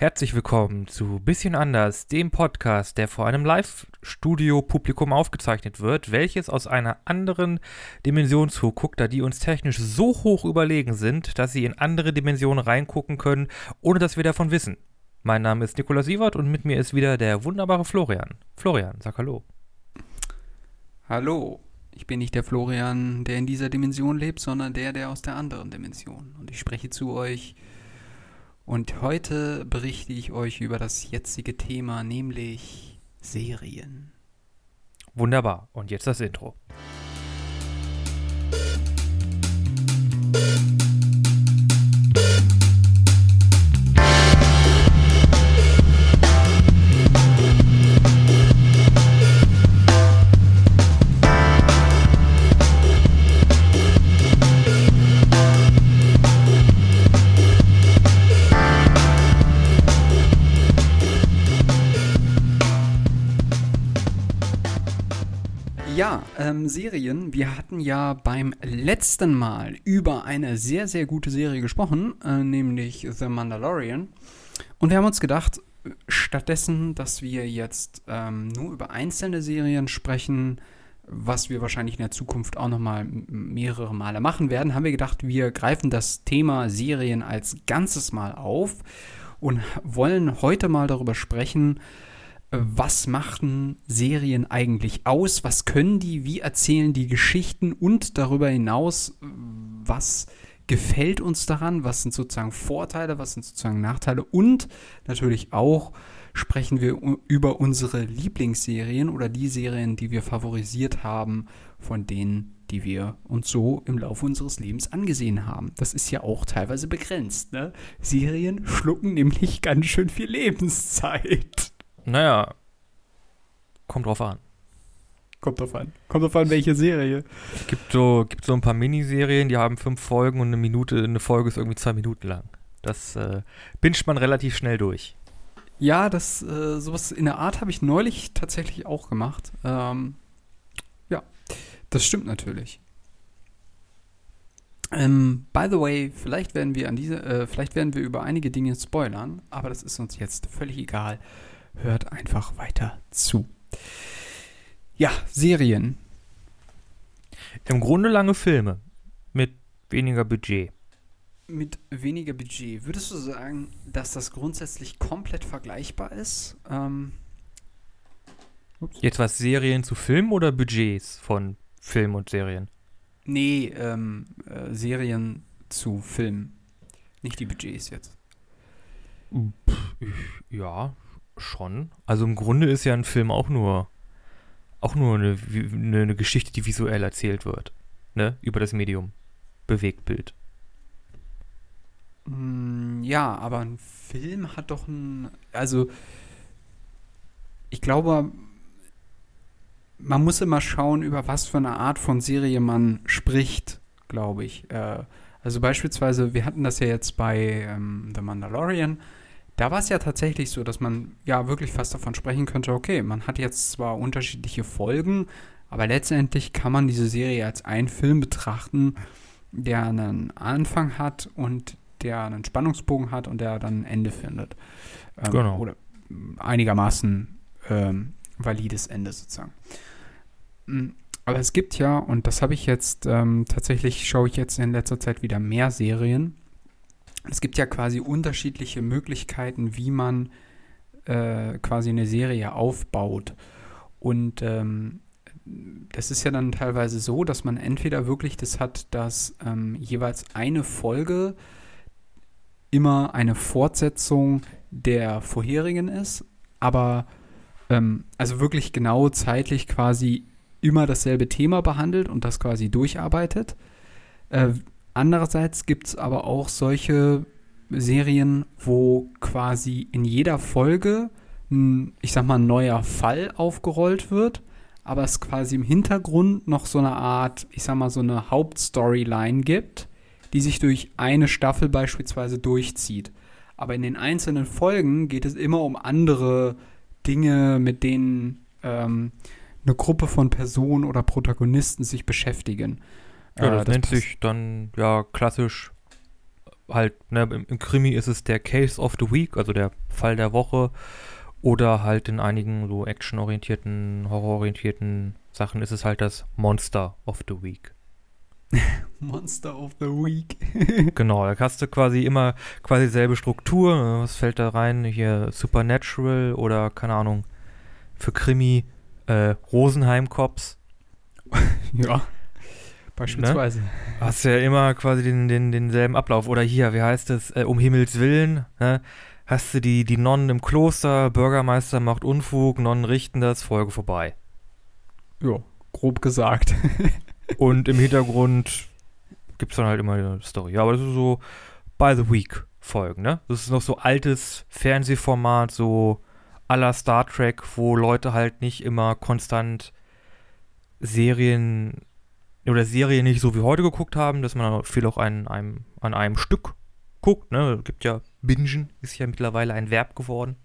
Herzlich willkommen zu Bisschen anders, dem Podcast, der vor einem Live-Studio-Publikum aufgezeichnet wird, welches aus einer anderen Dimension zuguckt, da die uns technisch so hoch überlegen sind, dass sie in andere Dimensionen reingucken können, ohne dass wir davon wissen. Mein Name ist Nikolaus Sievert und mit mir ist wieder der wunderbare Florian. Florian, sag Hallo. Hallo, ich bin nicht der Florian, der in dieser Dimension lebt, sondern der, der aus der anderen Dimension. Und ich spreche zu euch und heute berichte ich euch über das jetzige Thema, nämlich Serien. Wunderbar. Und jetzt das Intro. Ja, ähm, Serien. Wir hatten ja beim letzten Mal über eine sehr, sehr gute Serie gesprochen, äh, nämlich The Mandalorian. Und wir haben uns gedacht, stattdessen, dass wir jetzt ähm, nur über einzelne Serien sprechen, was wir wahrscheinlich in der Zukunft auch nochmal mehrere Male machen werden, haben wir gedacht, wir greifen das Thema Serien als Ganzes mal auf und wollen heute mal darüber sprechen, was machen Serien eigentlich aus? Was können die? Wie erzählen die Geschichten? Und darüber hinaus, was gefällt uns daran? Was sind sozusagen Vorteile? Was sind sozusagen Nachteile? Und natürlich auch sprechen wir über unsere Lieblingsserien oder die Serien, die wir favorisiert haben, von denen, die wir uns so im Laufe unseres Lebens angesehen haben. Das ist ja auch teilweise begrenzt. Ne? Serien schlucken nämlich ganz schön viel Lebenszeit. Naja, kommt drauf an. Kommt drauf an. Kommt drauf an, welche Serie. Gibt so, gibt so ein paar Miniserien, die haben fünf Folgen und eine Minute, eine Folge ist irgendwie zwei Minuten lang. Das äh, binscht man relativ schnell durch. Ja, das, äh, sowas in der Art habe ich neulich tatsächlich auch gemacht. Ähm, ja, das stimmt natürlich. Ähm, by the way, vielleicht werden wir an diese, äh, vielleicht werden wir über einige Dinge spoilern, aber das ist uns jetzt völlig egal hört einfach weiter zu. Ja, Serien. Im Grunde lange Filme mit weniger Budget. Mit weniger Budget. Würdest du sagen, dass das grundsätzlich komplett vergleichbar ist? Ähm, Jetzt was Serien zu Filmen oder Budgets von Film und Serien? Nee, ähm, äh, Serien zu Filmen. Nicht die Budgets jetzt. Ja, Schon. Also im Grunde ist ja ein Film auch nur auch nur eine, eine, Geschichte, die visuell erzählt wird. Ne? Über das Medium. Bewegtbild. Mm, ja, aber ein Film hat doch ein. Also, ich glaube, man muss immer schauen, über was für eine Art von Serie man spricht, glaube ich. Äh, also, beispielsweise, wir hatten das ja jetzt bei ähm, The Mandalorian da war es ja tatsächlich so, dass man ja wirklich fast davon sprechen könnte, okay, man hat jetzt zwar unterschiedliche Folgen, aber letztendlich kann man diese Serie als einen Film betrachten, der einen Anfang hat und der einen Spannungsbogen hat und der dann ein Ende findet. Ähm, genau. Oder einigermaßen ähm, valides Ende sozusagen. Mm, aber es gibt ja, und das habe ich jetzt, ähm, tatsächlich schaue ich jetzt in letzter Zeit wieder mehr Serien, es gibt ja quasi unterschiedliche Möglichkeiten, wie man äh, quasi eine Serie aufbaut. Und ähm, das ist ja dann teilweise so, dass man entweder wirklich das hat, dass ähm, jeweils eine Folge immer eine Fortsetzung der vorherigen ist, aber ähm, also wirklich genau zeitlich quasi immer dasselbe Thema behandelt und das quasi durcharbeitet. Äh, Andererseits gibt es aber auch solche Serien, wo quasi in jeder Folge ein, ich sag mal, neuer Fall aufgerollt wird, aber es quasi im Hintergrund noch so eine Art, ich sag mal, so eine Hauptstoryline gibt, die sich durch eine Staffel beispielsweise durchzieht. Aber in den einzelnen Folgen geht es immer um andere Dinge, mit denen ähm, eine Gruppe von Personen oder Protagonisten sich beschäftigen. Ja, das, äh, das nennt sich dann ja klassisch halt, ne, im, im Krimi ist es der Case of the Week, also der Fall der Woche. Oder halt in einigen so actionorientierten, horrororientierten Sachen ist es halt das Monster of the Week. Monster of the Week. genau, da hast du quasi immer quasi dieselbe Struktur. ne, Was fällt da rein? Hier Supernatural oder keine Ahnung. Für Krimi äh, Rosenheim Cops. ja. Beispielsweise. Hast ja immer quasi den, den, denselben Ablauf. Oder hier, wie heißt es? Äh, um Himmels Willen. Ne? Hast du die, die Nonnen im Kloster, Bürgermeister macht Unfug, Nonnen richten das, Folge vorbei. Ja, grob gesagt. Und im Hintergrund gibt es dann halt immer eine Story. Ja, aber das ist so by the week Folgen, ne? Das ist noch so altes Fernsehformat, so à la Star Trek, wo Leute halt nicht immer konstant Serien oder Serien nicht so wie heute geguckt haben, dass man viel auch an einem, an einem Stück guckt, ne? Gibt ja Bingen, ist ja mittlerweile ein Verb geworden.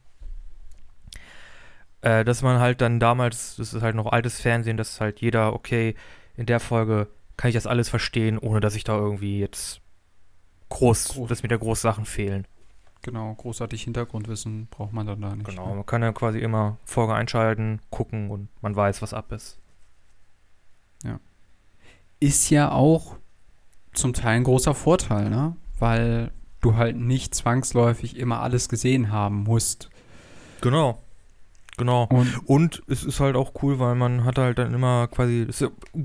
Äh, dass man halt dann damals, das ist halt noch altes Fernsehen, dass halt jeder, okay, in der Folge kann ich das alles verstehen, ohne dass ich da irgendwie jetzt groß, Groß. dass mir da groß Sachen fehlen. Genau, großartig Hintergrundwissen braucht man dann da nicht. Genau, ne? man kann ja quasi immer Folge einschalten, gucken und man weiß, was ab ist. Ist ja auch zum Teil ein großer Vorteil, ne? Weil du halt nicht zwangsläufig immer alles gesehen haben musst. Genau. Genau. Und Und es ist halt auch cool, weil man hat halt dann immer quasi,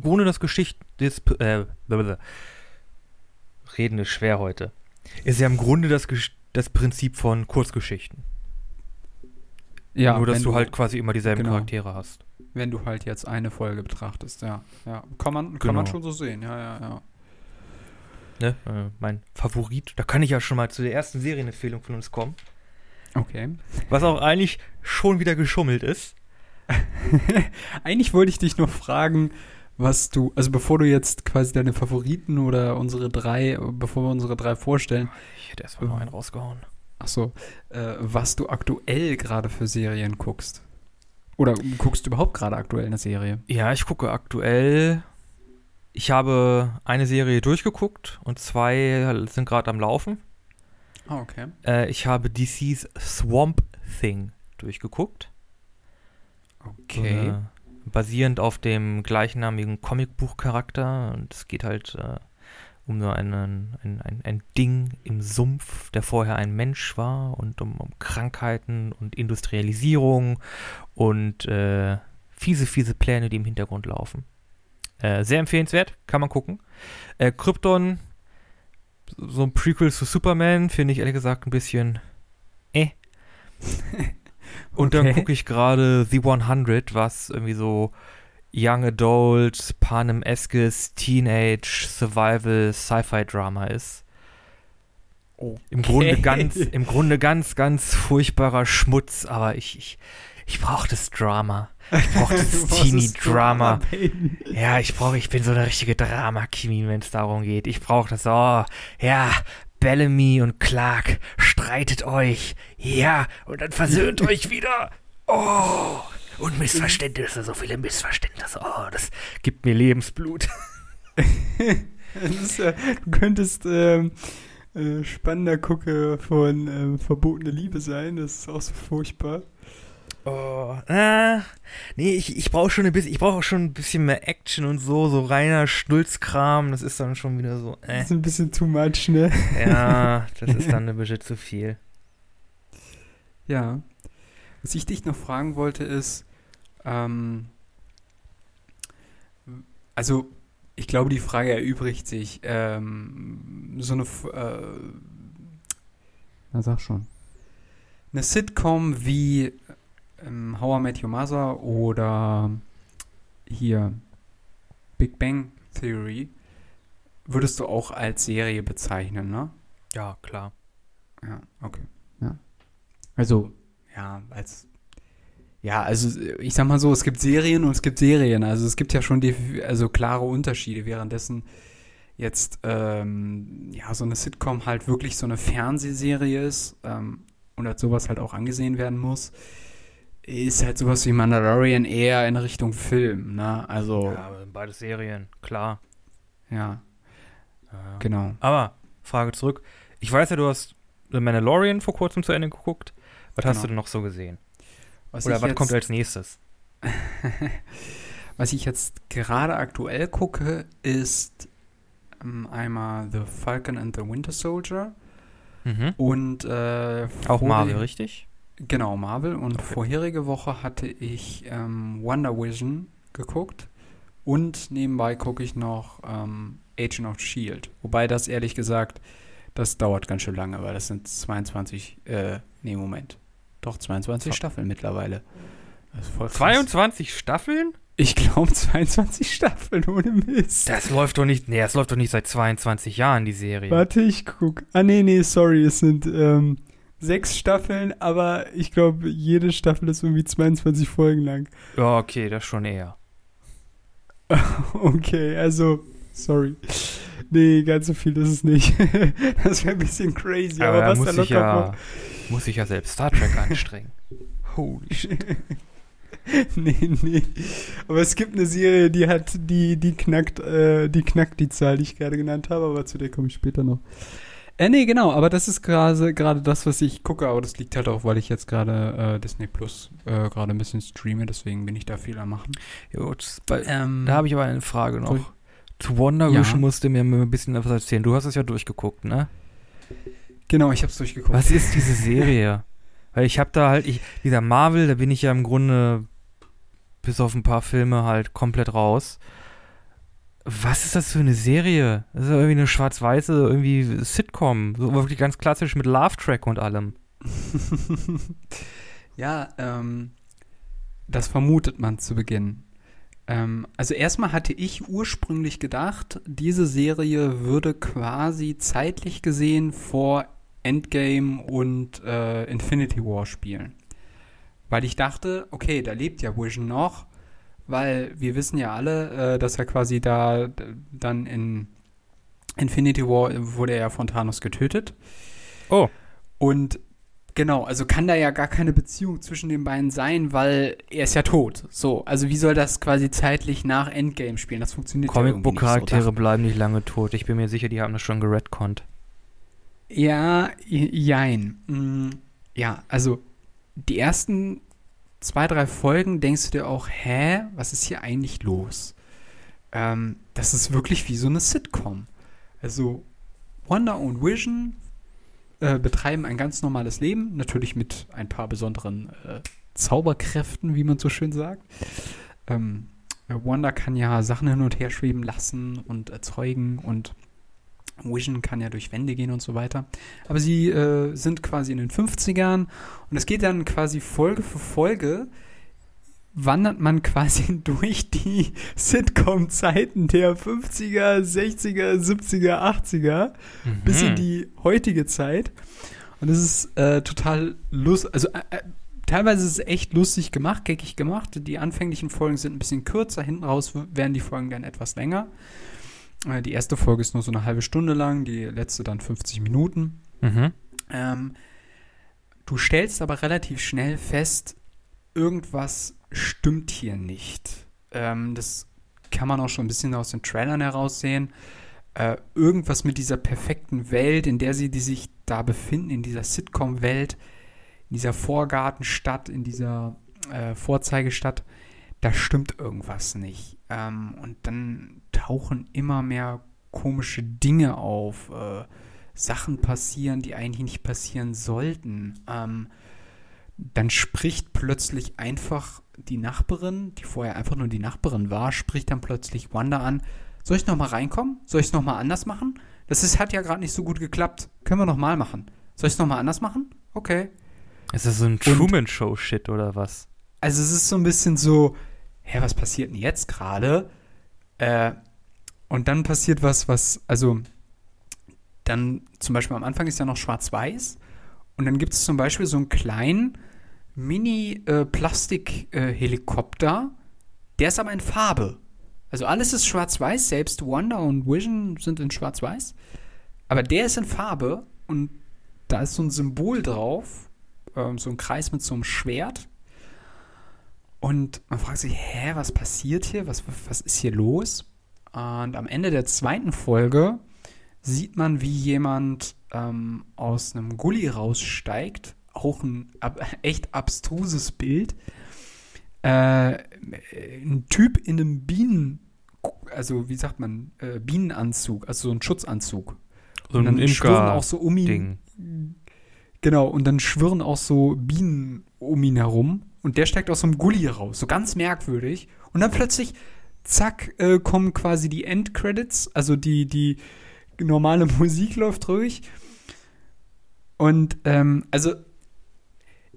ohne das Geschicht, das, äh. Reden ist schwer heute. Ist ja im Grunde das, das Prinzip von Kurzgeschichten. ja, Nur, dass wenn du halt quasi immer dieselben genau. Charaktere hast. Wenn du halt jetzt eine Folge betrachtest, ja. Ja, kann man, kann man Genau. schon so sehen, ja, ja, ja. Ne? Äh, mein Favorit. Da kann ich ja schon mal zu der ersten Serienempfehlung von uns kommen. Okay. Was auch eigentlich schon wieder geschummelt ist. Eigentlich wollte ich dich noch fragen, was du, also bevor du jetzt quasi deine Favoriten oder unsere drei, bevor wir unsere drei vorstellen, Ich hätte erstmal noch einen rausgehauen. ach so, äh, was du aktuell gerade für Serien guckst. Oder guckst du überhaupt gerade aktuell eine Serie? Ja, ich gucke aktuell. Ich habe eine Serie durchgeguckt und zwei sind gerade am Laufen. Ah, okay. Äh, ich habe DC's Swamp Thing durchgeguckt. Okay. Äh, basierend auf dem gleichnamigen Comicbuchcharakter. Und es geht halt äh, um so einen, ein, ein, ein Ding im Sumpf, der vorher ein Mensch war und um, um Krankheiten und Industrialisierung und äh, fiese, fiese Pläne, die im Hintergrund laufen. Äh, sehr empfehlenswert, kann man gucken. Äh, Krypton, so ein Prequel zu Superman, finde ich ehrlich gesagt ein bisschen äh. Und dann gucke ich gerade The 100, was irgendwie so Young Adult, Panem-eskes, Teenage, Survival, Sci-Fi-Drama ist. Im Grunde Okay. ganz, im Grunde ganz, ganz furchtbarer Schmutz, aber ich, ich, ich brauche das Drama. Ich brauche das Teenie-Drama. Ja, ich brauche, ich bin so eine richtige Drama-Queen, wenn es darum geht. Ich brauche das, oh, ja, Bellamy und Clark, streitet euch. Ja, und dann versöhnt euch wieder. Oh, und Missverständnisse, so viele Missverständnisse. Oh, das gibt mir Lebensblut. Das ist, ja- du könntest ähm, äh, spannender Gucke von ähm, Verbotene Liebe sein. Das ist auch so furchtbar. Oh, ah, nee, ich, ich brauche schon ein bisschen, ich brauche auch schon ein bisschen mehr Action und so, so reiner Schnulzkram, das ist dann schon wieder so, Das äh. ist ein bisschen too much, ne? Ja, das ist dann ein bisschen zu viel. Ja. Was ich dich noch fragen wollte ist, ähm, also ich glaube, die Frage erübrigt sich. Ähm, so eine, äh, na sag schon, eine Sitcom wie ähm, How I Met Your Mother oder hier Big Bang Theory würdest du auch als Serie bezeichnen, ne? Ja, klar. Ja, okay. Ja. Also, ja, als. Ja, also ich sag mal so, es gibt Serien und es gibt Serien. Also es gibt ja schon die, also klare Unterschiede, währenddessen jetzt ähm, ja so eine Sitcom halt wirklich so eine Fernsehserie ist ähm, und als sowas halt auch angesehen werden muss, ist halt sowas wie Mandalorian eher in Richtung Film, ne? Also, Ja, beide Serien, klar. ja, Ja. genau. Aber, Frage zurück, Ich weiß ja, du hast The Mandalorian vor kurzem zu Ende geguckt. Was hast Genau. du denn noch so gesehen? Was Oder was jetzt- kommt als nächstes? Was ich jetzt gerade aktuell gucke, ist ähm, einmal The Falcon and the Winter Soldier Mhm. und äh, Auch Marvel, richtig? Genau, Marvel. Und Okay. vorherige Woche hatte ich ähm, Wonder Vision geguckt und nebenbei gucke ich noch ähm, Agent of Shield. Wobei das ehrlich gesagt, das dauert ganz schön lange, weil das sind 22, äh, nee, Moment. Doch, 22 Zo- Staffeln mittlerweile. Das ist voll krass. 22 Staffeln? Ich glaube 22 Staffeln ohne Mist. Das läuft doch nicht, nee, das läuft doch nicht seit 22 Jahren, die Serie. Warte, ich guck. Ah, nee, nee, sorry, es sind ähm, sechs Staffeln, aber ich glaube, jede Staffel ist irgendwie 22 Folgen lang. Ja, okay, das schon eher. Okay, also, sorry. Nee, ganz so viel ist es nicht. das wäre ein bisschen crazy, aber, Aber, was da muss locker ich ja, muss ich ja selbst Star Trek anstrengen. Holy shit. nee, nee. Aber es gibt eine Serie, die hat, die, die knackt, äh, die knackt die Zahl, die ich gerade genannt habe, aber zu der komme ich später noch. Äh, nee, genau, aber das ist gerade gerade das, was ich gucke, aber das liegt halt auch, weil ich jetzt gerade äh, Disney Plus äh, gerade ein bisschen streame, deswegen bin ich da viel am machen. Gut, bei, Ähm, da habe ich aber eine Frage noch. Zu Wonder Ja. Vision musst du mir ein bisschen was erzählen. Du hast es ja durchgeguckt, ne? genau, ich habe es durchgeguckt. Was ist diese Serie? Weil ich habe da halt, ich, dieser Marvel, da bin ich ja im Grunde bis auf ein paar Filme halt komplett raus. Was ist das für eine Serie? Das ist ja irgendwie eine schwarz-weiße, irgendwie Sitcom. So wirklich ganz klassisch mit Love-Track und allem. ja, ähm, das vermutet man zu Beginn. Ähm, also erstmal hatte ich ursprünglich gedacht, diese Serie würde quasi zeitlich gesehen vor Endgame und äh, Infinity War spielen. Weil ich dachte, okay, da lebt ja Vision noch, weil wir wissen ja alle, äh, dass er quasi da dann in Infinity War wurde er ja von Thanos getötet. Oh. Und genau, also kann da ja gar keine Beziehung zwischen den beiden sein, weil er ist ja tot. So, also wie soll das quasi zeitlich nach Endgame spielen? Das funktioniert ja irgendwie nicht Comicbook-Charaktere so. bleiben nicht lange tot. Ich bin mir sicher, die haben das schon geredconnt. Ja, jein. Mm, Ja, also die ersten zwei, drei Folgen denkst du dir auch, hä, was ist hier eigentlich los? Ähm, das ist wirklich wie so eine Sitcom. Also Wonder und Vision äh, betreiben ein ganz normales Leben, natürlich mit ein paar besonderen äh, Zauberkräften, wie man so schön sagt. Ähm, äh, Wanda kann ja Sachen hin und her schweben lassen und erzeugen und Vision kann ja durch Wände gehen und so weiter. Aber sie äh, sind quasi in den 50ern und es geht dann quasi Folge für Folge, wandert man quasi durch die Sitcom-Zeiten der 50er, 60er, 70er, 80er Mhm. bis in die heutige Zeit. Und es ist äh, total lustig, also äh, äh, teilweise ist es echt lustig gemacht, geckig gemacht. Die anfänglichen Folgen sind ein bisschen kürzer, hinten raus werden die Folgen dann etwas länger. Äh, die erste Folge ist nur so eine halbe Stunde lang, die letzte dann 50 Minuten. Mhm. Ähm, du stellst aber relativ schnell fest, irgendwas stimmt hier nicht. Ähm, das kann man auch schon ein bisschen aus den Trailern heraussehen. Äh, irgendwas mit dieser perfekten Welt, in der sie die sich da befinden, in dieser Sitcom-Welt, in dieser Vorgartenstadt, in dieser äh, Vorzeigestadt, da stimmt irgendwas nicht. Ähm, und dann tauchen immer mehr komische Dinge auf. Äh, Sachen passieren, die eigentlich nicht passieren sollten. Ähm, dann spricht plötzlich einfach die Nachbarin, die vorher einfach nur die Nachbarin war, spricht dann plötzlich Wanda an. Soll ich noch mal reinkommen? Soll ich es noch mal anders machen? Das ist, hat ja gerade nicht so gut geklappt. Können wir noch mal machen? Soll ich es noch mal anders machen? Okay. Ist das so ein Truman-Show-Shit oder was? Also es ist so ein bisschen so, hä, was passiert denn jetzt gerade? Äh, und dann passiert was, was, also dann zum Beispiel am Anfang ist ja noch schwarz-weiß und dann gibt es zum Beispiel so einen kleinen Mini-Plastik-Helikopter, der ist aber in Farbe. Also alles ist schwarz-weiß, selbst Wonder und Vision sind in schwarz-weiß. Aber der ist in Farbe und da ist so ein Symbol drauf, ähm, so ein Kreis mit so einem Schwert. Und man fragt sich, hä, was passiert hier? Was, was ist hier los? Und am Ende der zweiten Folge sieht man, wie jemand ähm, aus einem Gully raussteigt. Auch ein ab, echt abstruses Bild. Äh, ein Typ in einem Bienen, also wie sagt man, äh, Bienenanzug, also so ein Schutzanzug. So und ein dann schwirren auch so um ihn. Ding. Genau, und dann schwirren auch so Bienen um ihn herum. Und der steigt aus so einem Gully raus, so ganz merkwürdig. Und dann plötzlich, zack, äh, kommen quasi die Endcredits, also die, die normale Musik läuft durch. Und ähm, also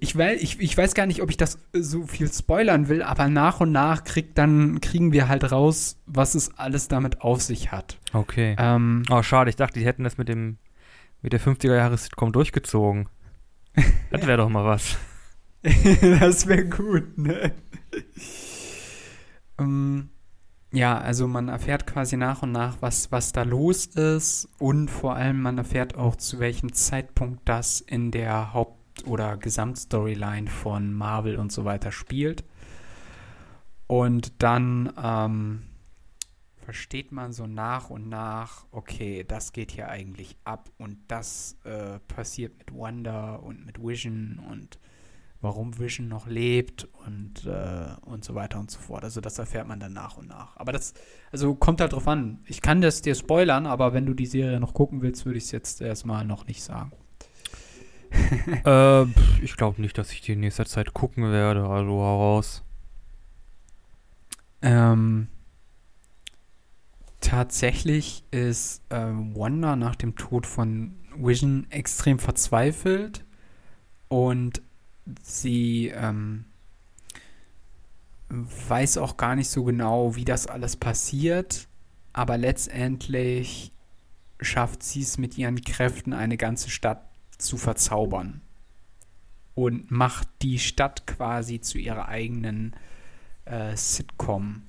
ich, weil, ich, ich weiß gar nicht, ob ich das so viel spoilern will, aber nach und nach krieg dann, kriegen wir halt raus, was es alles damit auf sich hat. Okay. Ähm, Oh, schade, ich dachte, die hätten das mit dem mit der 50er-Jahres-Sitcom durchgezogen. Das wäre doch mal was. das wäre gut, ne? ähm, ja, also man erfährt quasi nach und nach, was, was da los ist und vor allem man erfährt auch, zu welchem Zeitpunkt das in der Haupt- oder Gesamtstoryline von Marvel und so weiter spielt. Und dann ähm, versteht man so nach und nach, okay, das geht hier eigentlich ab und das äh, passiert mit Wanda und mit Vision und warum Vision noch lebt und, äh, und so weiter und so fort. Also das erfährt man dann nach und nach. Aber das, also kommt halt drauf an. Ich kann das dir spoilern, aber wenn du die Serie noch gucken willst, würde ich es jetzt erstmal noch nicht sagen. äh, ich glaube nicht, dass ich die in nächster Zeit gucken werde, also hau raus. Ähm, tatsächlich ist ähm, Wanda nach dem Tod von Vision extrem verzweifelt und sie ähm, weiß auch gar nicht so genau, wie das alles passiert, aber letztendlich schafft sie es mit ihren Kräften, eine ganze Stadt zu verzaubern und macht die Stadt quasi zu ihrer eigenen äh, Sitcom.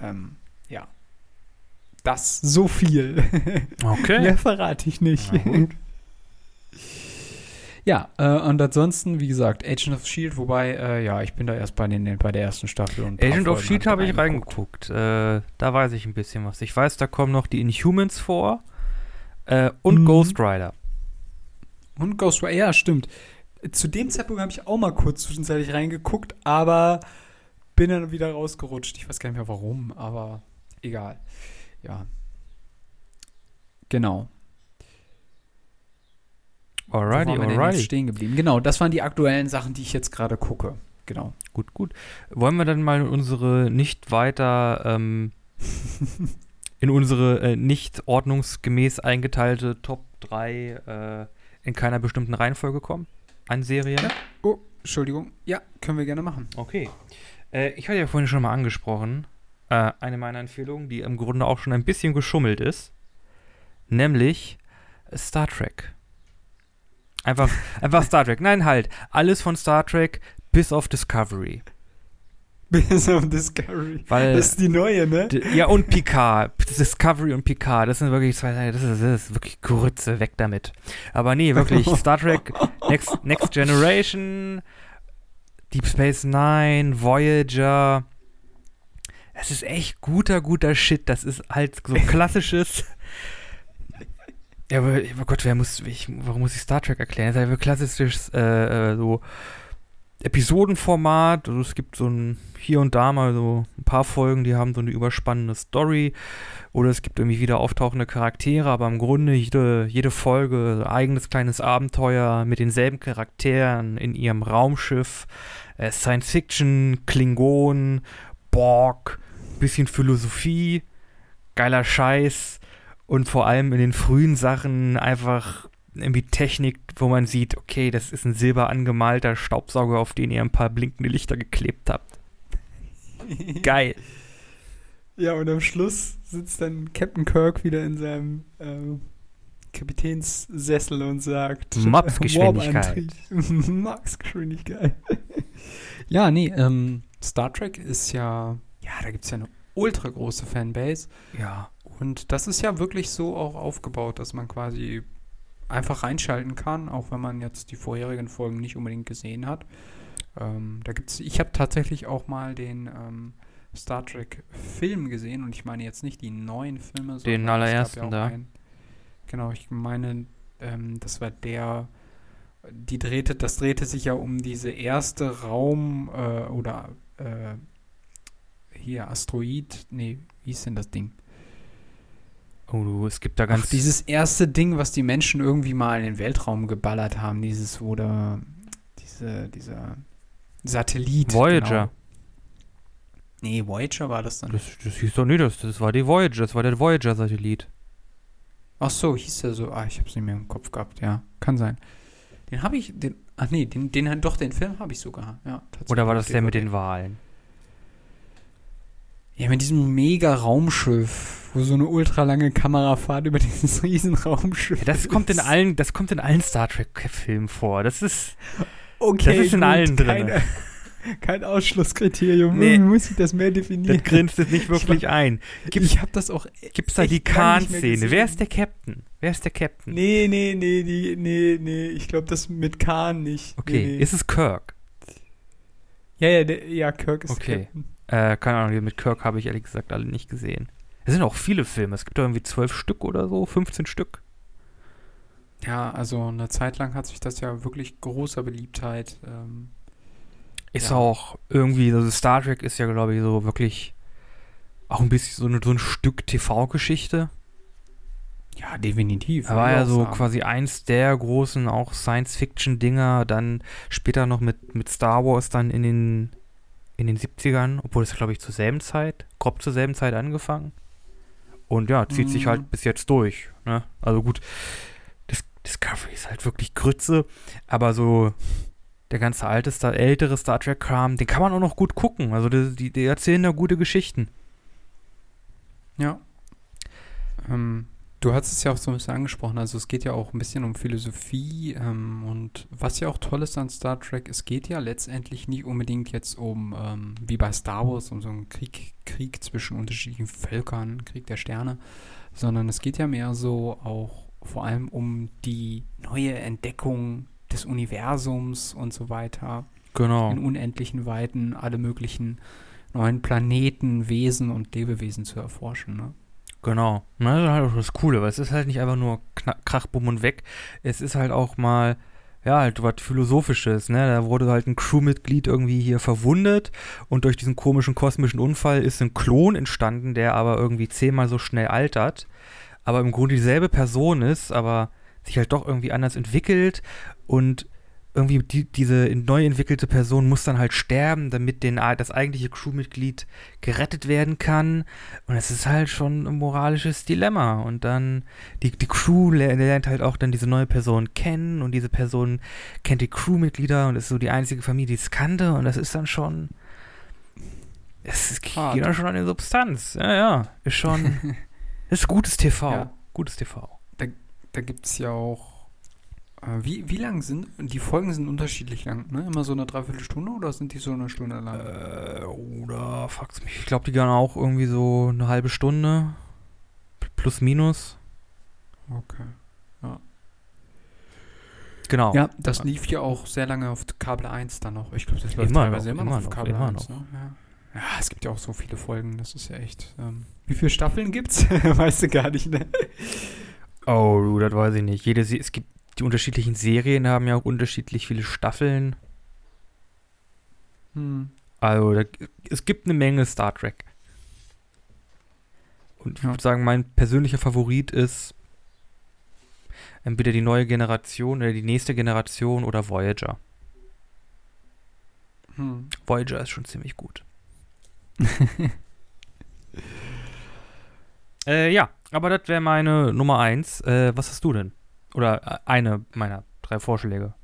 Ähm, ja. Das so viel. Okay. Mehr verrate ich nicht. Ja, äh, und ansonsten, wie gesagt, Agent of Shield, wobei, äh, ja, ich bin da erst bei, den, bei der ersten Staffel. Und Agent of Shield hab habe ich reingeguckt. Äh, da weiß ich ein bisschen was. Ich weiß, da kommen noch die Inhumans vor äh, und Mhm. Ghost Rider. Und Ghost Rider, ja, stimmt. Zu dem Zeitpunkt habe ich auch mal kurz zwischenzeitlich reingeguckt, aber bin dann wieder rausgerutscht. Ich weiß gar nicht mehr warum, aber egal. Ja. Genau. Alrighty, Wo alrighty. stehen geblieben? Genau, das waren die aktuellen Sachen, die ich jetzt gerade gucke. Genau. Gut, gut. Wollen wir dann mal unsere nicht weiter ähm, in unsere äh, nicht ordnungsgemäß eingeteilte Top 3 äh, in keiner bestimmten Reihenfolge kommen? An Serien? Ja. Oh, Entschuldigung. Ja, können wir gerne machen. Okay. Äh, ich hatte ja vorhin schon mal angesprochen, äh, eine meiner Empfehlungen, die im Grunde auch schon ein bisschen geschummelt ist, nämlich Star Trek. Einfach, einfach Star Trek. Nein, halt. Alles von Star Trek bis auf Discovery. Bis auf Discovery. Weil, Das ist die neue, ne? Ja, und Picard. Discovery und Picard. Das sind wirklich zwei, das ist, das ist wirklich Grütze, weg damit. Aber nee, wirklich, Star Trek, Next, Next Generation, Deep Space Nine, Voyager. Es ist echt guter, guter Shit. Das ist halt so klassisches. Ja, aber, aber Gott, wer muss, ich, warum muss ich Star Trek erklären? Das ist halt klassisches, äh, äh, so Episodenformat. Also es gibt so ein hier und da mal so ein paar Folgen, die haben so eine überspannende Story. Oder es gibt irgendwie wieder auftauchende Charaktere, aber im Grunde jede, jede Folge eigenes kleines Abenteuer mit denselben Charakteren in ihrem Raumschiff. Äh, Science Fiction, Klingon, Borg, bisschen Philosophie, geiler Scheiß und vor allem in den frühen Sachen einfach irgendwie Technik, wo man sieht, okay, das ist ein silber angemalter Staubsauger, auf den ihr ein paar blinkende Lichter geklebt habt. Geil. Ja, und am Schluss sitzt dann Captain Kirk wieder in seinem ähm, Kapitänssessel und sagt: Mopsgeschwindigkeit. Warp-Antrieb. Max-Geschwindigkeit. ja, nee, ähm, Star Trek ist ja, ja, da gibt es ja eine ultra große Fanbase. Ja. Und das ist ja wirklich so auch aufgebaut, dass man quasi einfach reinschalten kann, auch wenn man jetzt die vorherigen Folgen nicht unbedingt gesehen hat. Ähm, da gibt's, ich habe tatsächlich auch mal den ähm, Star Trek Film gesehen und ich meine jetzt nicht die neuen Filme, Den es allerersten ja da. einen- genau, ich meine, ähm, das war der, die drehte, das drehte sich ja um diese erste Raum äh, oder äh, hier Asteroid, nee, wie ist denn das Ding? Oh, du, es gibt da ganz. Ach, dieses erste Ding, was die Menschen irgendwie mal in den Weltraum geballert haben, dieses, wo da, diese, dieser Satellit. Voyager. Genau. Nee, Voyager war das dann. Das, das hieß doch nicht, das, das war die Voyager, das war der Voyager-Satellit. Ach so, hieß der so. Ah, ich hab's nicht mehr im Kopf gehabt, ja. Kann sein. Den habe ich, den, ach nee, den, den, doch, den Film habe ich sogar, ja. Oder war das der mit den Wahlen? Ja, mit diesem mega Raumschiff, wo so eine ultralange Kamerafahrt über dieses riesen Raumschiff Ja, das kommt in allen, das kommt in allen Star Trek-Filmen vor. Das ist. Okay, das ist in gut, allen drin. keine- Kein Ausschlusskriterium. Nee. Irgendwie muss ich das mehr definieren. Das grinst es nicht wirklich ein. ich habe das auch. Gibt's da die Khan-Szene? Wer ist der Captain? Wer ist der Captain? Nee, nee, nee, die, nee, nee. Ich glaube, das mit Khan nicht. Okay, Nee, nee. ist es Kirk? ja, ja, der, ja, Kirk ist Okay. Captain. Äh, keine Ahnung, mit Kirk habe ich ehrlich gesagt alle nicht gesehen. Es sind auch viele Filme. Es gibt da irgendwie zwölf Stück oder so, 15 Stück. Ja, also eine Zeit lang hat sich das ja wirklich großer Beliebtheit. Ähm, Ist Ja. auch irgendwie, also Star Trek ist ja, glaube ich, so wirklich auch ein bisschen so, eine, so ein Stück TV-Geschichte. ja, definitiv. Er war ja so sagen. quasi eins der großen auch Science-Fiction-Dinger, dann später noch mit, mit Star Wars dann in den, in den 70ern, obwohl es, glaube ich, zur selben Zeit, grob zur selben Zeit angefangen. Und ja, zieht sich Mhm. halt bis jetzt durch. Ne? Also gut, Dis Discovery ist halt wirklich Grütze, aber so der ganze alte, Star, ältere Star Trek-Kram, den kann man auch noch gut gucken. Also die, die, die erzählen da gute Geschichten. Ja. Ähm, du hast es ja auch so ein bisschen angesprochen, also es geht ja auch ein bisschen um Philosophie ähm, und was ja auch toll ist an Star Trek, es geht ja letztendlich nicht unbedingt jetzt um, ähm, wie bei Star Wars, um so einen Krieg, Krieg zwischen unterschiedlichen Völkern, Krieg der Sterne, sondern es geht ja mehr so auch vor allem um die neue Entdeckung des Universums und so weiter Genau. in unendlichen Weiten alle möglichen neuen Planeten, Wesen und Lebewesen zu erforschen. Ne? Genau. Na, das ist halt auch das Coole, weil es ist halt nicht einfach nur Krach, Bumm und weg. Es ist halt auch mal, ja, halt was Philosophisches, ne? Da wurde halt ein Crewmitglied irgendwie hier verwundet und durch diesen komischen kosmischen Unfall ist ein Klon entstanden, der aber irgendwie zehnmal so schnell altert, aber im Grunde dieselbe Person ist, aber sich halt doch irgendwie anders entwickelt und irgendwie die, diese neu entwickelte Person muss dann halt sterben, damit den, das eigentliche Crewmitglied gerettet werden kann. Und es ist halt schon ein moralisches Dilemma. Und dann, die, die Crew ler- lernt halt auch dann diese neue Person kennen und diese Person kennt die Crewmitglieder und ist so die einzige Familie, die es kannte. Und das ist dann schon. Es geht dann schon an die Substanz. Ja, ja. Ist schon. ist gutes TV. Ja. Gutes TV. Da gibt es ja auch. Äh, wie, wie lang sind. Die Folgen sind unterschiedlich lang, ne? Immer so eine Dreiviertelstunde oder sind die so eine Stunde lang? Äh, oder fuck's mich. Ich glaube, die gehen auch irgendwie so eine halbe Stunde. Plus, minus. Okay. Genau. Ja, das lief ja auch sehr lange auf Kabel 1 dann noch. Ich glaube, das läuft Immer teilweise noch, immer noch auf noch, Kabel immer 1. noch. Ne? Ja. ja, es gibt ja auch so viele Folgen, das ist ja echt. Ähm, wie viele Staffeln gibt's? weißt du gar nicht, ne? Oh, das weiß ich nicht. Jede Se es gibt die unterschiedlichen Serien haben ja auch unterschiedlich viele Staffeln. Hm. Also da, es gibt eine Menge Star Trek. Und ich Ja. würde sagen, mein persönlicher Favorit ist entweder die neue Generation oder die nächste Generation oder Voyager. Hm. Voyager ist schon ziemlich gut. äh, ja, aber das wäre meine Nummer eins. Äh, was hast du denn? Oder äh, eine meiner drei Vorschläge.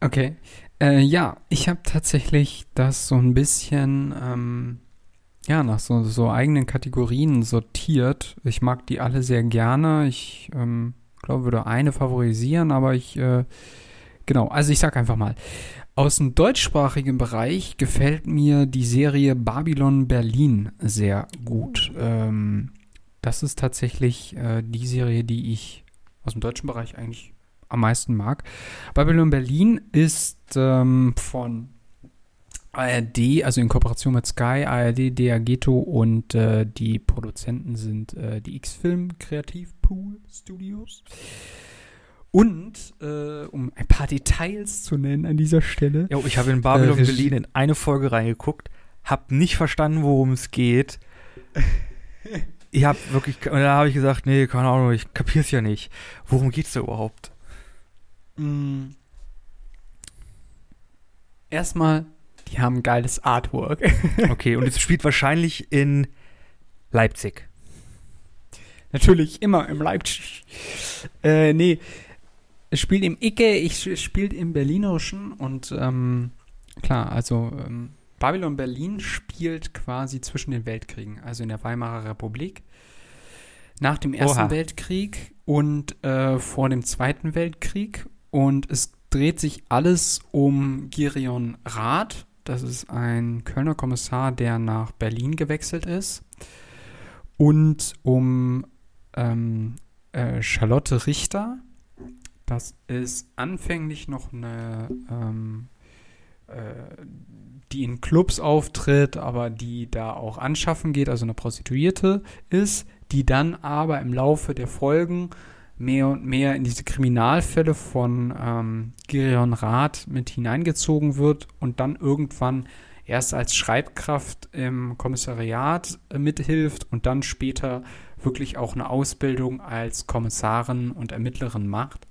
Okay. Äh, ja, ich habe tatsächlich das so ein bisschen, ähm, ja, nach so, so eigenen Kategorien sortiert. Ich mag die alle sehr gerne. Ich ähm, glaube, würde eine favorisieren, aber ich, äh, genau, also ich sag einfach mal. Aus dem deutschsprachigen Bereich gefällt mir die Serie Babylon Berlin sehr gut. Ähm, das ist tatsächlich äh, die Serie, die ich aus dem deutschen Bereich eigentlich am meisten mag. Babylon Berlin ist ähm, von ARD, also in Kooperation mit Sky, ARD, Deageto und äh, die Produzenten sind äh, die X-Film Kreativpool Studios. Und, äh, um ein paar Details zu nennen an dieser Stelle. Jo, ich habe in Babylon Äh, Berlin in eine Folge reingeguckt, habe nicht verstanden, worum es geht. Ich habe wirklich, und da habe ich gesagt, nee, keine Ahnung, ich kapier's ja nicht. Worum geht's da überhaupt? Mm. Erstmal, die haben geiles Artwork. Okay, und es spielt wahrscheinlich in Leipzig. Natürlich immer im Leipzig. Äh, nee, es spielt im Icke, ich spielt im Berlinerischen und ähm, klar, also ähm, Babylon Berlin spielt quasi zwischen den Weltkriegen, also in der Weimarer Republik, nach dem Ersten Oha. Weltkrieg und äh, vor dem Zweiten Weltkrieg und es dreht sich alles um Girion Rath. Das ist ein Kölner Kommissar, der nach Berlin gewechselt ist. Und um ähm, äh, Charlotte Richter. Das ist anfänglich noch eine, ähm, äh, die in Clubs auftritt, aber die da auch anschaffen geht, also eine Prostituierte ist, die dann aber im Laufe der Folgen mehr und mehr in diese Kriminalfälle von ähm, Girion Rath mit hineingezogen wird und dann irgendwann erst als Schreibkraft im Kommissariat äh, mithilft und dann später wirklich auch eine Ausbildung als Kommissarin und Ermittlerin macht.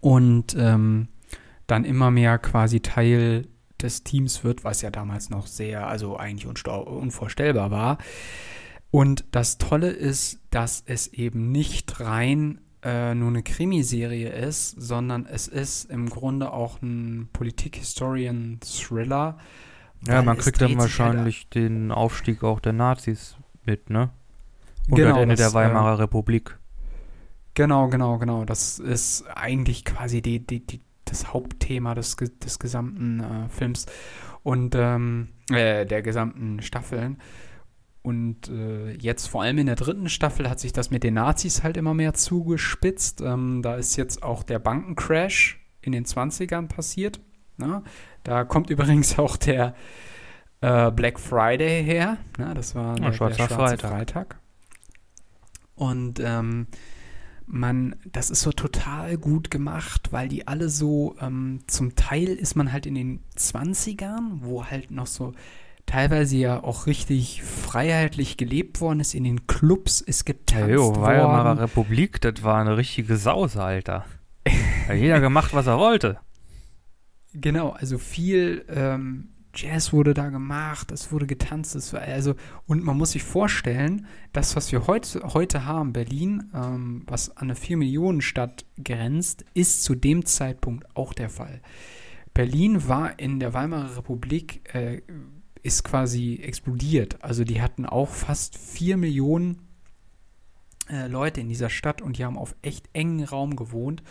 Und ähm, dann immer mehr quasi Teil des Teams wird, was ja damals noch sehr, also eigentlich unvorstellbar war. Und das Tolle ist, dass es eben nicht rein äh, nur eine Krimiserie ist, sondern es ist im Grunde auch ein Politik-Historian-Thriller. Ja, man kriegt dann halt- wahrscheinlich den Aufstieg auch der Nazis mit, ne? Und Genau, das Ende das, der Weimarer Republik. Genau, genau, genau. Das ist eigentlich quasi die, die, die, das Hauptthema des, des gesamten äh, Films und ähm, äh, der gesamten Staffeln. Und äh, jetzt vor allem in der dritten Staffel hat sich das mit den Nazis halt immer mehr zugespitzt. Ähm, da ist jetzt auch der Bankencrash in den 20ern passiert. Ne? Da kommt übrigens auch der äh, Black Friday her. Ne? Das war der, schwarzer der schwarze Freitag. Freitag. Und ähm, man, das ist so total gut gemacht, weil die alle so, ähm, zum Teil ist man halt in den 20ern, wo halt noch so teilweise ja auch richtig freiheitlich gelebt worden ist. In den Clubs ist Ja, getanzt jo, Weimarer. Republik, das war eine richtige Sause, Alter. Hat jeder gemacht, was er wollte. Genau, also viel ähm, Jazz wurde da gemacht, es wurde getanzt, es war also und man muss sich vorstellen, das, was wir heute, heute haben, Berlin, ähm, was an eine 4 Millionen Stadt grenzt, ist zu dem Zeitpunkt auch der Fall. Berlin war in der Weimarer Republik äh, ist quasi explodiert. Also die hatten auch fast 4 Millionen äh, Leute in dieser Stadt und die haben auf echt engen Raum gewohnt.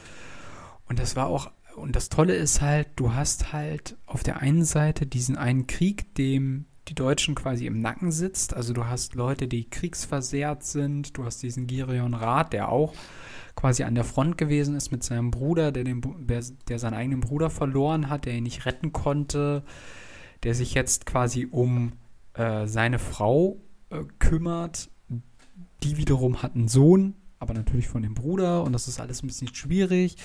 Und das war auch, und das Tolle ist halt, du hast halt auf der einen Seite diesen einen Krieg, dem die Deutschen quasi im Nacken sitzt. Also du hast Leute, die kriegsversehrt sind. Du hast diesen Girion Rath, der auch quasi an der Front gewesen ist mit seinem Bruder, der, den, der seinen eigenen Bruder verloren hat, der ihn nicht retten konnte, der sich jetzt quasi um äh, seine Frau äh, kümmert. Die wiederum hat einen Sohn, aber natürlich von dem Bruder und das ist alles ein bisschen schwierig.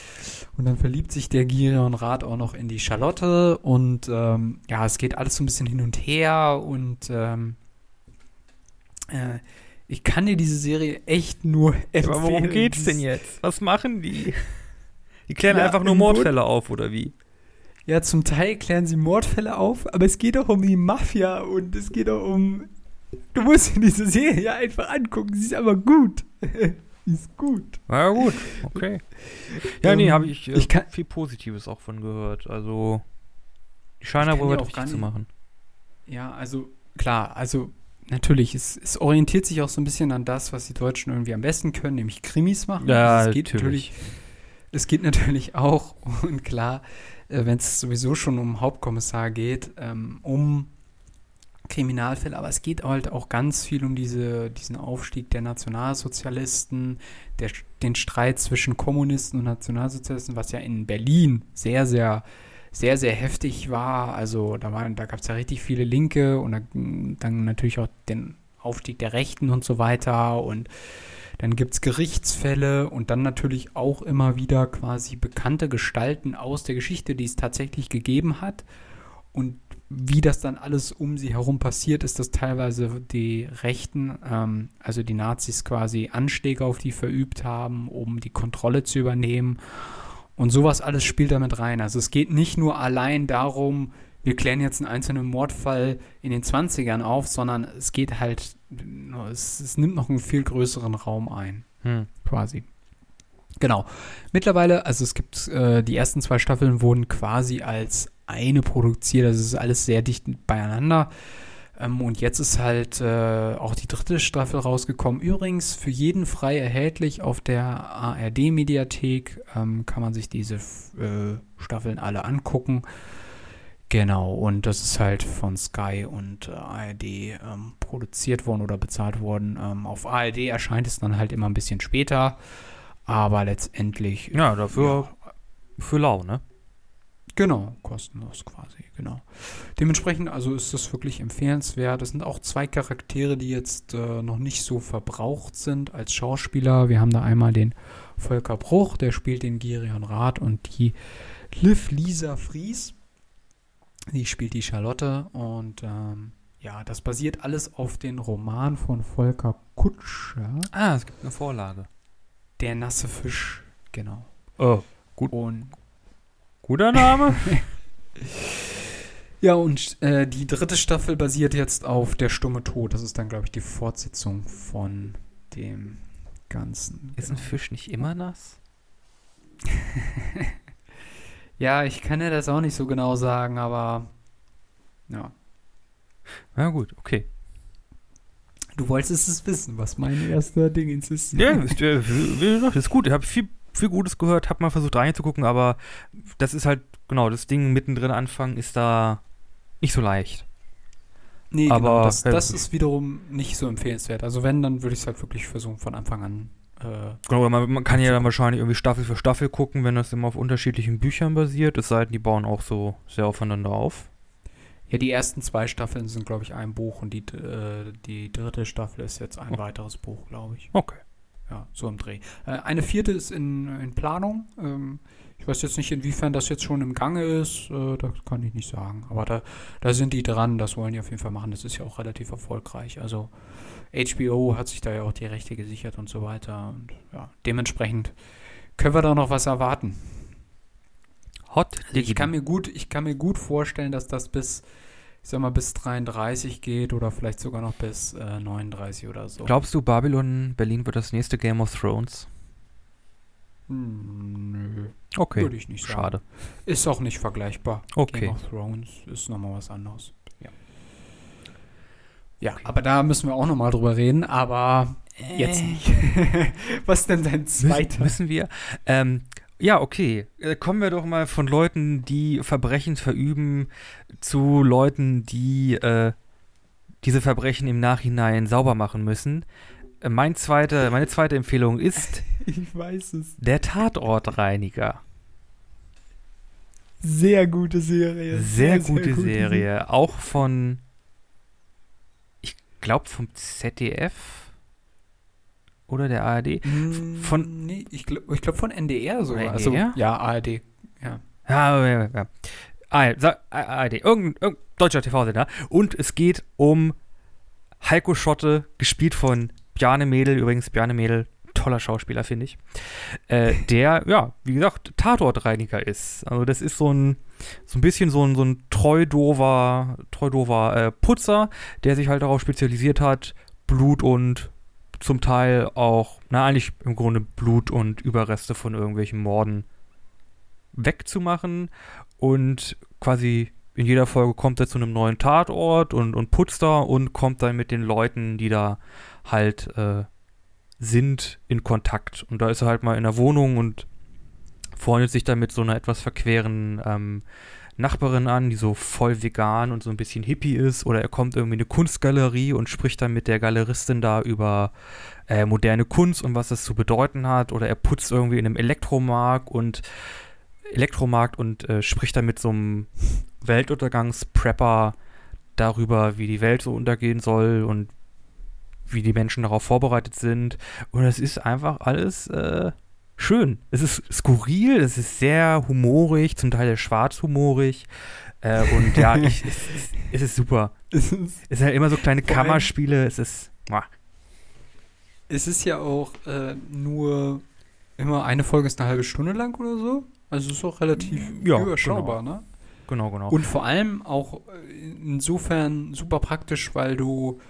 Und dann verliebt sich der Girion Rath auch noch in die Charlotte und ähm, ja, es geht alles so ein bisschen hin und her und ähm, äh, ich kann dir diese Serie echt nur empfehlen. Aber worum geht's denn jetzt? Was machen die? Die klären Ja, einfach nur Mordfälle auf, oder wie? Ja, zum Teil klären sie Mordfälle auf, aber es geht auch um die Mafia und es geht auch um. Du musst dir diese Serie einfach angucken, sie ist aber gut. ist gut. Na ja, gut, okay. Ja, nee, Ähm, habe ich, äh, ich kann- viel Positives auch von gehört. Also, die scheinen aber was richtig zu machen. Ja, also klar, also natürlich, es, es orientiert sich auch so ein bisschen an das, was die Deutschen irgendwie am besten können, nämlich Krimis machen. Ja, Also es geht natürlich. natürlich. Es geht natürlich auch, und klar, äh, wenn es sowieso schon um Hauptkommissar geht, ähm, um Kriminalfälle, aber es geht halt auch ganz viel um diese, diesen Aufstieg der Nationalsozialisten, der, den Streit zwischen Kommunisten und Nationalsozialisten, was ja in Berlin sehr, sehr sehr, sehr heftig war. Also da, da gab es ja richtig viele Linke und dann, dann natürlich auch den Aufstieg der Rechten und so weiter. Und dann gibt es Gerichtsfälle und dann natürlich auch immer wieder quasi bekannte Gestalten aus der Geschichte, die es tatsächlich gegeben hat. Und wie das dann alles um sie herum passiert, ist, dass teilweise die Rechten, ähm, also die Nazis quasi Anschläge auf die verübt haben, um die Kontrolle zu übernehmen. Und sowas alles spielt damit rein. Also es geht nicht nur allein darum, wir klären jetzt einen einzelnen Mordfall in den 20ern auf, sondern es geht halt, es, es nimmt noch einen viel größeren Raum ein, hm. quasi. Genau. Mittlerweile, also es gibt, äh, die ersten zwei Staffeln wurden quasi als eine produziert, also es ist alles sehr dicht beieinander. Ähm, und jetzt ist halt äh, auch die dritte Staffel rausgekommen. Übrigens für jeden frei erhältlich auf der ARD-Mediathek ähm, kann man sich diese äh, Staffeln alle angucken. Genau, und das ist halt von Sky und äh, ARD ähm, produziert worden oder bezahlt worden. Ähm, auf ARD erscheint es dann halt immer ein bisschen später, aber letztendlich. Ja, dafür ja, für lau, ne? Genau, kostenlos quasi, genau. Dementsprechend, also ist das wirklich empfehlenswert. Es sind auch zwei Charaktere, die jetzt äh, noch nicht so verbraucht sind als Schauspieler. Wir haben da einmal den Volker Bruch, der spielt den Girion Rath und die Liv Lisa Fries die spielt die Charlotte und ähm, ja, das basiert alles auf den Roman von Volker Kutscher. Ah, es gibt eine Vorlage. Der nasse Fisch, genau. Oh, gut. Und guter Name. ja, und äh, die dritte Staffel basiert jetzt auf Der stumme Tod. Das ist dann, glaube ich, die Fortsetzung von dem Ganzen. Ist genau. ein Fisch nicht immer nass? Ja, ich kann ja das auch nicht so genau sagen, aber ja. Na gut, okay. Du wolltest es wissen, was mein erster Ding ist. Ja, ist, äh, das ist gut. Ich habe viel, viel Gutes gehört, habe mal versucht reinzugucken, aber das ist halt, genau, das Ding mittendrin anfangen ist da nicht so leicht. Nee, genau, aber genau, das, das ist wiederum nicht so empfehlenswert. Also wenn, dann würde ich es halt wirklich versuchen, von Anfang an äh, genau, man, man, kann ja dann wahrscheinlich irgendwie Staffel für Staffel gucken, wenn das immer auf unterschiedlichen Büchern basiert. Es sei denn, die bauen auch so sehr aufeinander auf. Ja, die ersten zwei Staffeln sind, glaube ich, ein Buch und die, äh, die dritte Staffel ist jetzt ein oh. weiteres Buch, glaube ich. Okay. Ja, so im Dreh. Äh, eine vierte ist in, in Planung. Ähm, ich weiß jetzt nicht, inwiefern das jetzt schon im Gange ist. Äh, das kann ich nicht sagen. Aber da, da sind die dran. Das wollen die auf jeden Fall machen. Das ist ja auch relativ erfolgreich. Also HBO hat sich da ja auch die Rechte gesichert und so weiter. Und ja, dementsprechend können wir da noch was erwarten. Hot. Ich kann mir gut, ich kann mir gut vorstellen, dass das bis, ich sag mal, bis 33 geht oder vielleicht sogar noch bis äh, 39 oder so. Glaubst du, Babylon Berlin wird das nächste Game of Thrones? Hm, nö. Okay. Würde ich nicht sagen. Schade. Ist auch nicht vergleichbar. Okay. Game of Thrones ist nochmal was anderes. Ja, okay. aber da müssen wir auch nochmal drüber reden, aber äh. jetzt nicht. Was denn dein zweiter? Müssen, wir? Ähm, ja, okay. Äh, kommen wir doch mal von Leuten, die Verbrechen verüben, zu Leuten, die äh, diese Verbrechen im Nachhinein sauber machen müssen. Äh, mein zweite, meine zweite Empfehlung ist ich weiß es. der Tatortreiniger. Sehr gute Serie. Sehr, sehr gute, sehr gute Serie. Auch von glaube vom ZDF oder der ARD. Hm, von nee, ich glaube ich glaub von NDR sogar. NDR? Also, ja, ARD. Ja. Ja, ja, ja. ARD, irgendein, irgendein deutscher TV-Sender. Und es geht um Heiko Schotte, gespielt von Bjarne Mädel. Übrigens, Bjarne Mädel, toller Schauspieler, finde ich. Äh, der, ja, wie gesagt, Tatortreiniger ist. Also, das ist so ein so ein bisschen so ein, so ein treudover, treudover äh, Putzer, der sich halt darauf spezialisiert hat, Blut und zum Teil auch, na eigentlich im Grunde Blut und Überreste von irgendwelchen Morden wegzumachen und quasi in jeder Folge kommt er zu einem neuen Tatort und, und putzt da und kommt dann mit den Leuten, die da halt äh, sind, in Kontakt. Und da ist er halt mal in der Wohnung und freundet sich dann mit so einer etwas verqueren ähm, Nachbarin an, die so voll vegan und so ein bisschen hippie ist. Oder er kommt irgendwie in eine Kunstgalerie und spricht dann mit der Galeristin da über äh, moderne Kunst und was das zu bedeuten hat. Oder er putzt irgendwie in einem Elektromarkt und Elektromarkt und äh, spricht dann mit so einem Weltuntergangsprepper darüber, wie die Welt so untergehen soll und wie die Menschen darauf vorbereitet sind. Und es ist einfach alles äh, schön. Es ist skurril, es ist sehr humorig, zum Teil schwarzhumorig. Äh, und ja, ich, es, es, es, ist super. Es, ist, es sind halt immer so kleine Kammerspiele. Es ist. Muah. Es ist ja auch äh, nur immer eine Folge ist eine halbe Stunde lang oder so. Also es ist auch relativ ja, überschaubar, genau. ne? Genau, genau. Und vor allem auch äh, insofern super praktisch, weil du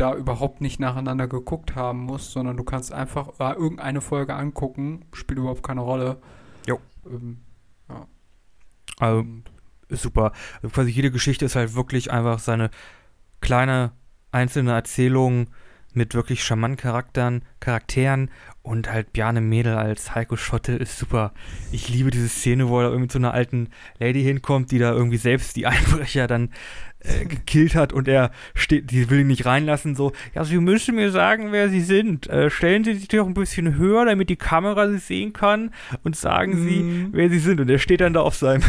da überhaupt nicht nacheinander geguckt haben musst, sondern du kannst einfach äh, irgendeine Folge angucken, spielt überhaupt keine Rolle. Jo. Ähm, ja. Also, ist super. Also quasi jede Geschichte ist halt wirklich einfach seine kleine einzelne Erzählung mit wirklich charmanten Charakteren, Charakteren und halt Bjarne Mädel als Heiko Schotte ist super. Ich liebe diese Szene, wo er irgendwie zu einer alten Lady hinkommt, die da irgendwie selbst die Einbrecher dann äh, gekillt hat und er steht, die will ihn nicht reinlassen, so, ja, Sie müssen mir sagen, wer Sie sind. Äh, stellen Sie sich doch ein bisschen höher, damit die Kamera Sie sehen kann und sagen mm. Sie, mhm. wer Sie sind. Und er steht dann da auf seinem,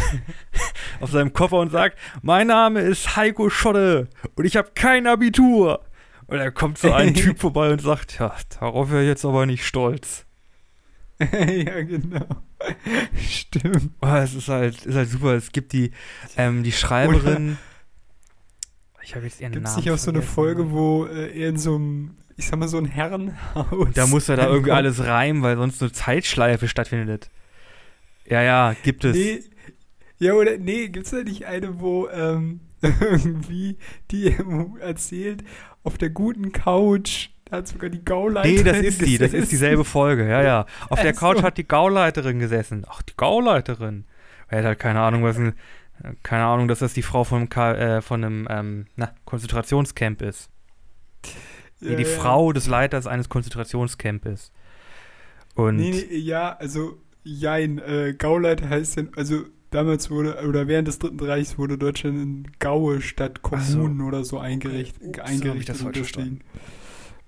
auf seinem Koffer und sagt, mein Name ist Heiko Schotte und ich habe kein Abitur. Und da kommt so ein Typ vorbei und sagt, ja, darauf wäre ich jetzt aber nicht stolz. ja, genau. Stimmt. Oh, es ist halt, ist halt super. Es gibt die, ähm, die Schreiberin. Oder ich habe jetzt ihren Gibt's Namen. Gibt nicht auch so eine Folge, wo äh, er in so einem, ich sag mal, so ein Herrenhaus. Da muss er da irgendwie alles reimen, weil sonst eine Zeitschleife stattfindet. Ja, ja, gibt es. Nee, ja, oder nee, gibt es da nicht eine, wo ähm, irgendwie die erzählt, auf der guten Couch. Da hat sogar die Gauleiterin. Nee, das ist die, das ist dieselbe Folge, ja, ja. Auf der Couch hat die Gauleiterin gesessen. Ach, die Gauleiterin. Er hat halt keine Ahnung, was ein, keine Ahnung, dass das die Frau von, äh, von einem ähm, na, Konzentrationscamp ist. Ja, die ja. Frau des Leiters eines Konzentrationscampes. Und nee, nee, ja, also, jein, äh, Gauleiter heißt denn, also damals wurde, oder während des Dritten Reichs wurde Deutschland in Gaue statt Kommunen so. oder so eingerichtet. Ups, eingerichtet das heute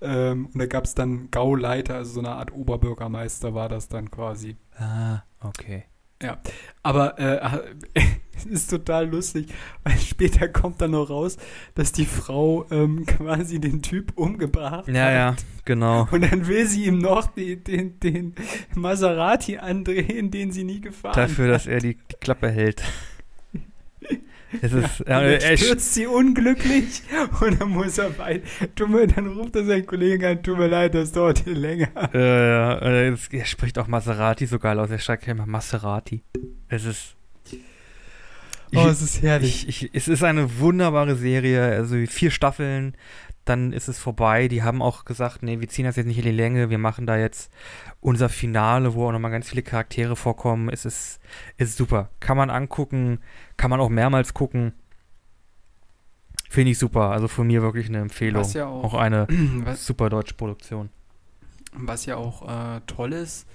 ähm, und da gab es dann Gauleiter, also so eine Art Oberbürgermeister war das dann quasi. Ah, okay. Ja, aber äh, es ist total lustig, weil später kommt dann noch raus, dass die Frau ähm, quasi den Typ umgebracht ja, hat. Ja, ja, genau. Und dann will sie ihm noch die, den, den Maserati andrehen, den sie nie gefahren Dafür, hat. dass er die, die Klappe hält. Es ist, ja, ja, er stürzt sie unglücklich und dann muss er bei, dann ruft er seinen Kollegen an, tut mir leid, das dauert hier länger. Ja, ja, er spricht auch Maserati so geil aus, er schreibt immer Maserati. Es ist, oh, es ist herrlich. Ich, ich, es ist eine wunderbare Serie, also vier Staffeln, dann ist es vorbei. Die haben auch gesagt, nee, wir ziehen das jetzt nicht in die Länge, wir machen da jetzt unser Finale, wo auch nochmal ganz viele Charaktere vorkommen. Es ist, ist super. Kann man angucken, kann man auch mehrmals gucken. Finde ich super. Also von mir wirklich eine Empfehlung. Ja auch, auch eine super deutsche Produktion. Was ja auch äh, toll ist,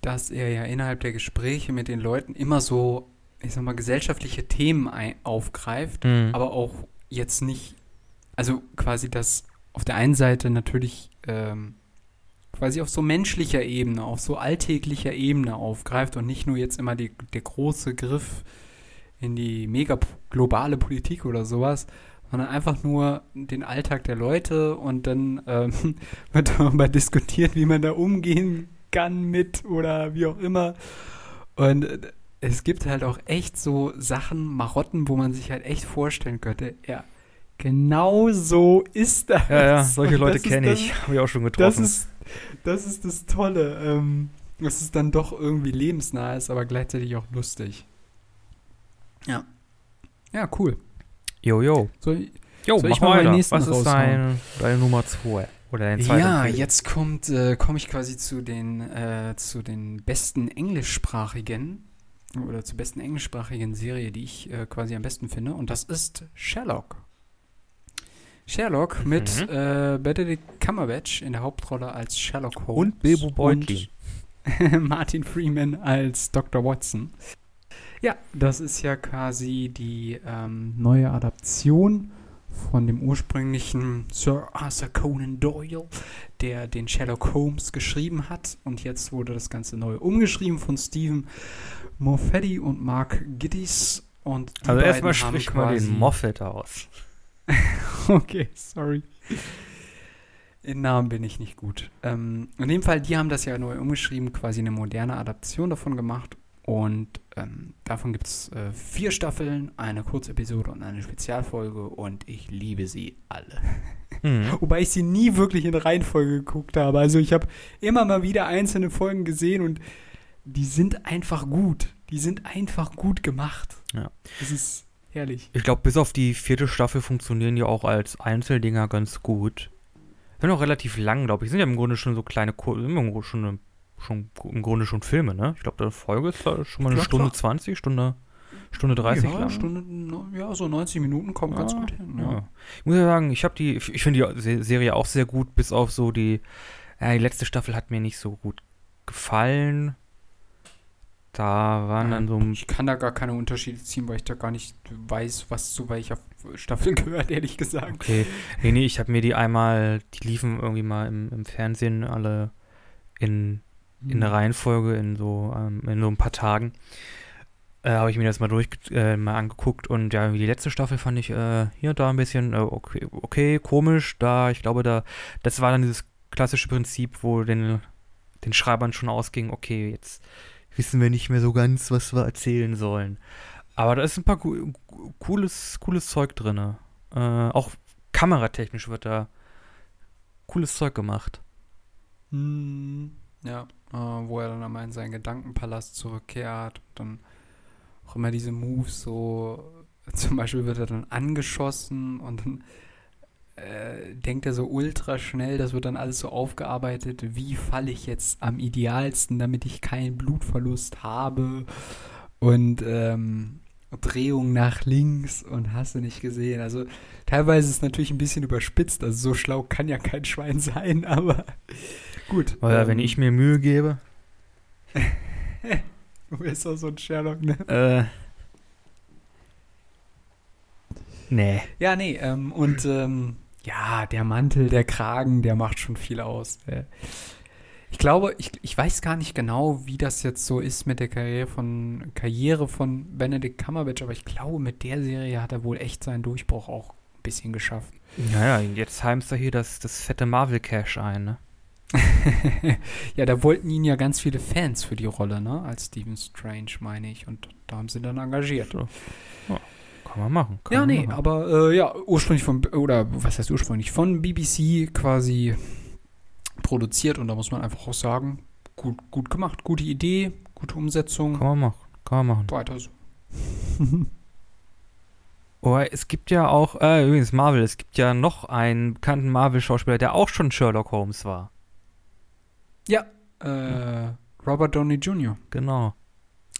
dass er ja innerhalb der Gespräche mit den Leuten immer so, ich sag mal, gesellschaftliche Themen aufgreift, mhm. aber auch jetzt nicht also quasi das auf der einen Seite natürlich ähm, quasi auf so menschlicher Ebene, auf so alltäglicher Ebene aufgreift und nicht nur jetzt immer die, der große Griff in die mega globale Politik oder sowas, sondern einfach nur den Alltag der Leute und dann ähm, wird darüber diskutiert, wie man da umgehen kann mit oder wie auch immer. Und äh, es gibt halt auch echt so Sachen, Marotten, wo man sich halt echt vorstellen könnte, ja, Genau so ist das. Ja, ja, solche Leute kenne ich. Habe ich auch schon getroffen. Das ist das, ist das Tolle. Ähm, dass es dann doch irgendwie lebensnah ist, aber gleichzeitig auch lustig. Ja. Ja, cool. Jo, jo. Soll, jo, soll ich mal nächsten Was ist dein, deine Nummer 2? Oder dein zweiter Ja, jetzt kommt, äh, komme ich quasi zu den, äh, zu den besten englischsprachigen oder zur besten englischsprachigen Serie, die ich äh, quasi am besten finde. Und das ist Sherlock. Sherlock mit mhm. äh, Benedict Cumberbatch in der Hauptrolle als Sherlock Holmes. Und Bilbo Beutlin. Martin Freeman als Dr. Watson. Ja, das ist ja quasi die ähm, neue Adaption von dem ursprünglichen Sir Arthur Conan Doyle, der den Sherlock Holmes geschrieben hat. Und jetzt wurde das Ganze neu umgeschrieben von Stephen Moffetti und Mark Giddis. Und die Also erstmal sprich mal den Moffat aus. Okay, sorry. In Namen bin ich nicht gut. Ähm, in dem Fall, die haben das ja neu umgeschrieben, quasi eine moderne Adaption davon gemacht. Und ähm, davon gibt es äh, vier Staffeln, eine Kurzepisode und eine Spezialfolge. Und ich liebe sie alle. Mhm. Wobei ich sie nie wirklich in Reihenfolge geguckt habe. Also ich habe immer mal wieder einzelne Folgen gesehen und die sind einfach gut. Die sind einfach gut gemacht. Ja. Das ist herrlich. Ich glaube, bis auf die vierte Staffel funktionieren die auch als Einzeldinger ganz gut. Sind auch relativ lang, glaube ich. Sind ja im Grunde schon so kleine, Kur- sind im Grunde schon, eine, schon im Grunde schon Filme, ne? Ich glaube, die Folge ist da schon mal eine Ja, Stunde klar. 20, Stunde, Stunde 30 ja, lang. Stunde, no- ja, so 90 Minuten kommt ganz Ja, gut hin. Ja. Ja. Ich muss ja sagen, ich habe die, ich finde die Se- Serie auch sehr gut, bis auf so die, ja, die letzte Staffel hat mir nicht so gut gefallen. Da waren dann so, Ich kann da gar keine Unterschiede ziehen, weil ich da gar nicht weiß, was zu welcher Staffel gehört, ehrlich gesagt. okay, nee, nee, ich habe mir die einmal, die liefen irgendwie mal im, im Fernsehen alle in, in der Reihenfolge in so, ähm, in so ein paar Tagen. Äh, habe ich mir das mal durch äh, mal angeguckt und ja, die letzte Staffel fand ich äh, hier und da ein bisschen äh, okay, okay, komisch. Da, ich glaube, da, das war dann dieses klassische Prinzip, wo den, den Schreibern schon ausging, okay, jetzt wissen wir nicht mehr so ganz, was wir erzählen sollen. Aber da ist ein paar co- cooles, cooles Zeug drin. Äh, auch kameratechnisch wird da cooles Zeug gemacht. Hm, ja, äh, wo er dann einmal in seinen Gedankenpalast zurückkehrt und dann auch immer diese Moves so, zum Beispiel wird er dann angeschossen und dann äh, denkt er so ultra schnell, das wird dann alles so aufgearbeitet, wie falle ich jetzt am idealsten, damit ich keinen Blutverlust habe und ähm, Drehung nach links und hast du nicht gesehen. Also teilweise ist es natürlich ein bisschen überspitzt, also so schlau kann ja kein Schwein sein, aber gut. Wenn ähm, ich mir Mühe gebe, Du bist doch so ein Sherlock, ne? äh, nee. Ja, nee, ähm, und ähm, ja, der Mantel, der Kragen, der macht schon viel aus. Ich glaube, ich, ich weiß gar nicht genau, wie das jetzt so ist mit der Karriere von, Karriere von Benedict Cumberbatch, aber ich glaube, mit der Serie hat er wohl echt seinen Durchbruch auch ein bisschen geschafft. Naja, jetzt heimst du hier das, das fette Marvel-Cash ein, ne? ja, da wollten ihn ja ganz viele Fans für die Rolle, ne? Als Stephen Strange, meine ich. Und da haben sie dann engagiert. So. Ja, kann man machen. Kann Ja, man nee, machen. aber äh, ja, ursprünglich von, oder was heißt ursprünglich, von BBC quasi produziert und da muss man einfach auch sagen, gut, gut gemacht, gute Idee, gute Umsetzung, Kann man machen. Kann man machen. weiter so. Oh, es gibt ja auch, äh, übrigens Marvel, es gibt ja noch einen bekannten Marvel-Schauspieler, der auch schon Sherlock Holmes war. Äh, Robert Downey Jr. Genau.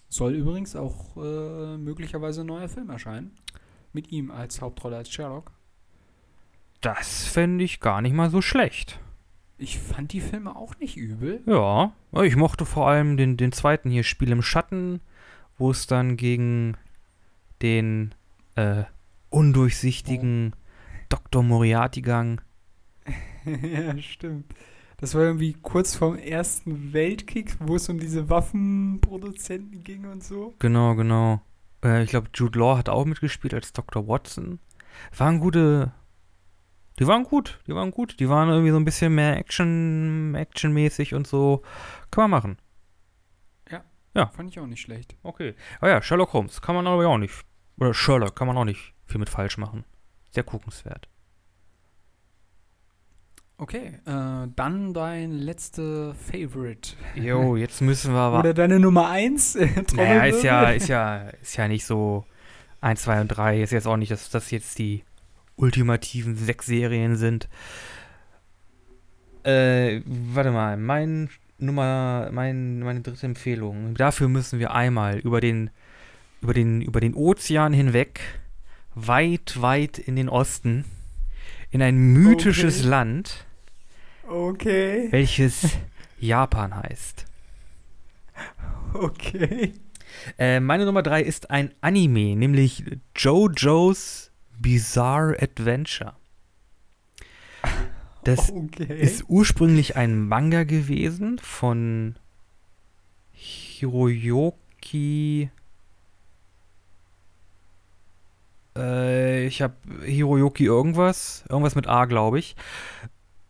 Soll übrigens auch äh, möglicherweise ein neuer Film erscheinen. Mit ihm als Hauptrolle als Sherlock. Das fände ich gar nicht mal so schlecht. Ich fand die Filme auch nicht übel. Ja, ich mochte vor allem den, den zweiten hier, Spiel im Schatten, wo es dann gegen den äh, undurchsichtigen Dr. Moriarty gang. ja, stimmt. Das war irgendwie kurz vorm Ersten Weltkrieg, wo es um diese Waffenproduzenten ging und so. Genau, genau. Äh, ich glaube, Jude Law hat auch mitgespielt als Dr. Watson. Waren gute. Die waren gut, die waren gut. Die waren irgendwie so ein bisschen mehr Action, actionmäßig und so. Kann man machen. Fand ich auch nicht schlecht. Okay. Ah ja, Sherlock Holmes kann man aber auch nicht. Oder Sherlock kann man auch nicht viel mit falsch machen. Sehr guckenswert. Okay, äh, dann dein letzte Favorite. Jo, jetzt müssen wir aber. Oder deine Nummer 1? Naja, ist ja, ist ja, ist ja nicht so 1, 2 und 3. Ist jetzt auch nicht, dass das jetzt die ultimativen sechs Serien sind. Äh, warte mal, mein Nummer, mein, meine dritte Empfehlung. Dafür müssen wir einmal über den, über den, über den Ozean hinweg, weit, weit in den Osten, in ein mythisches Okay. Land, Okay, welches Japan heißt. okay. Äh, meine Nummer drei ist ein Anime, nämlich JoJo's Bizarre Adventure. Das okay. ist ursprünglich ein Manga gewesen von Hiroyoki. Äh, ich habe Hiroyoki irgendwas, irgendwas mit A, glaube ich.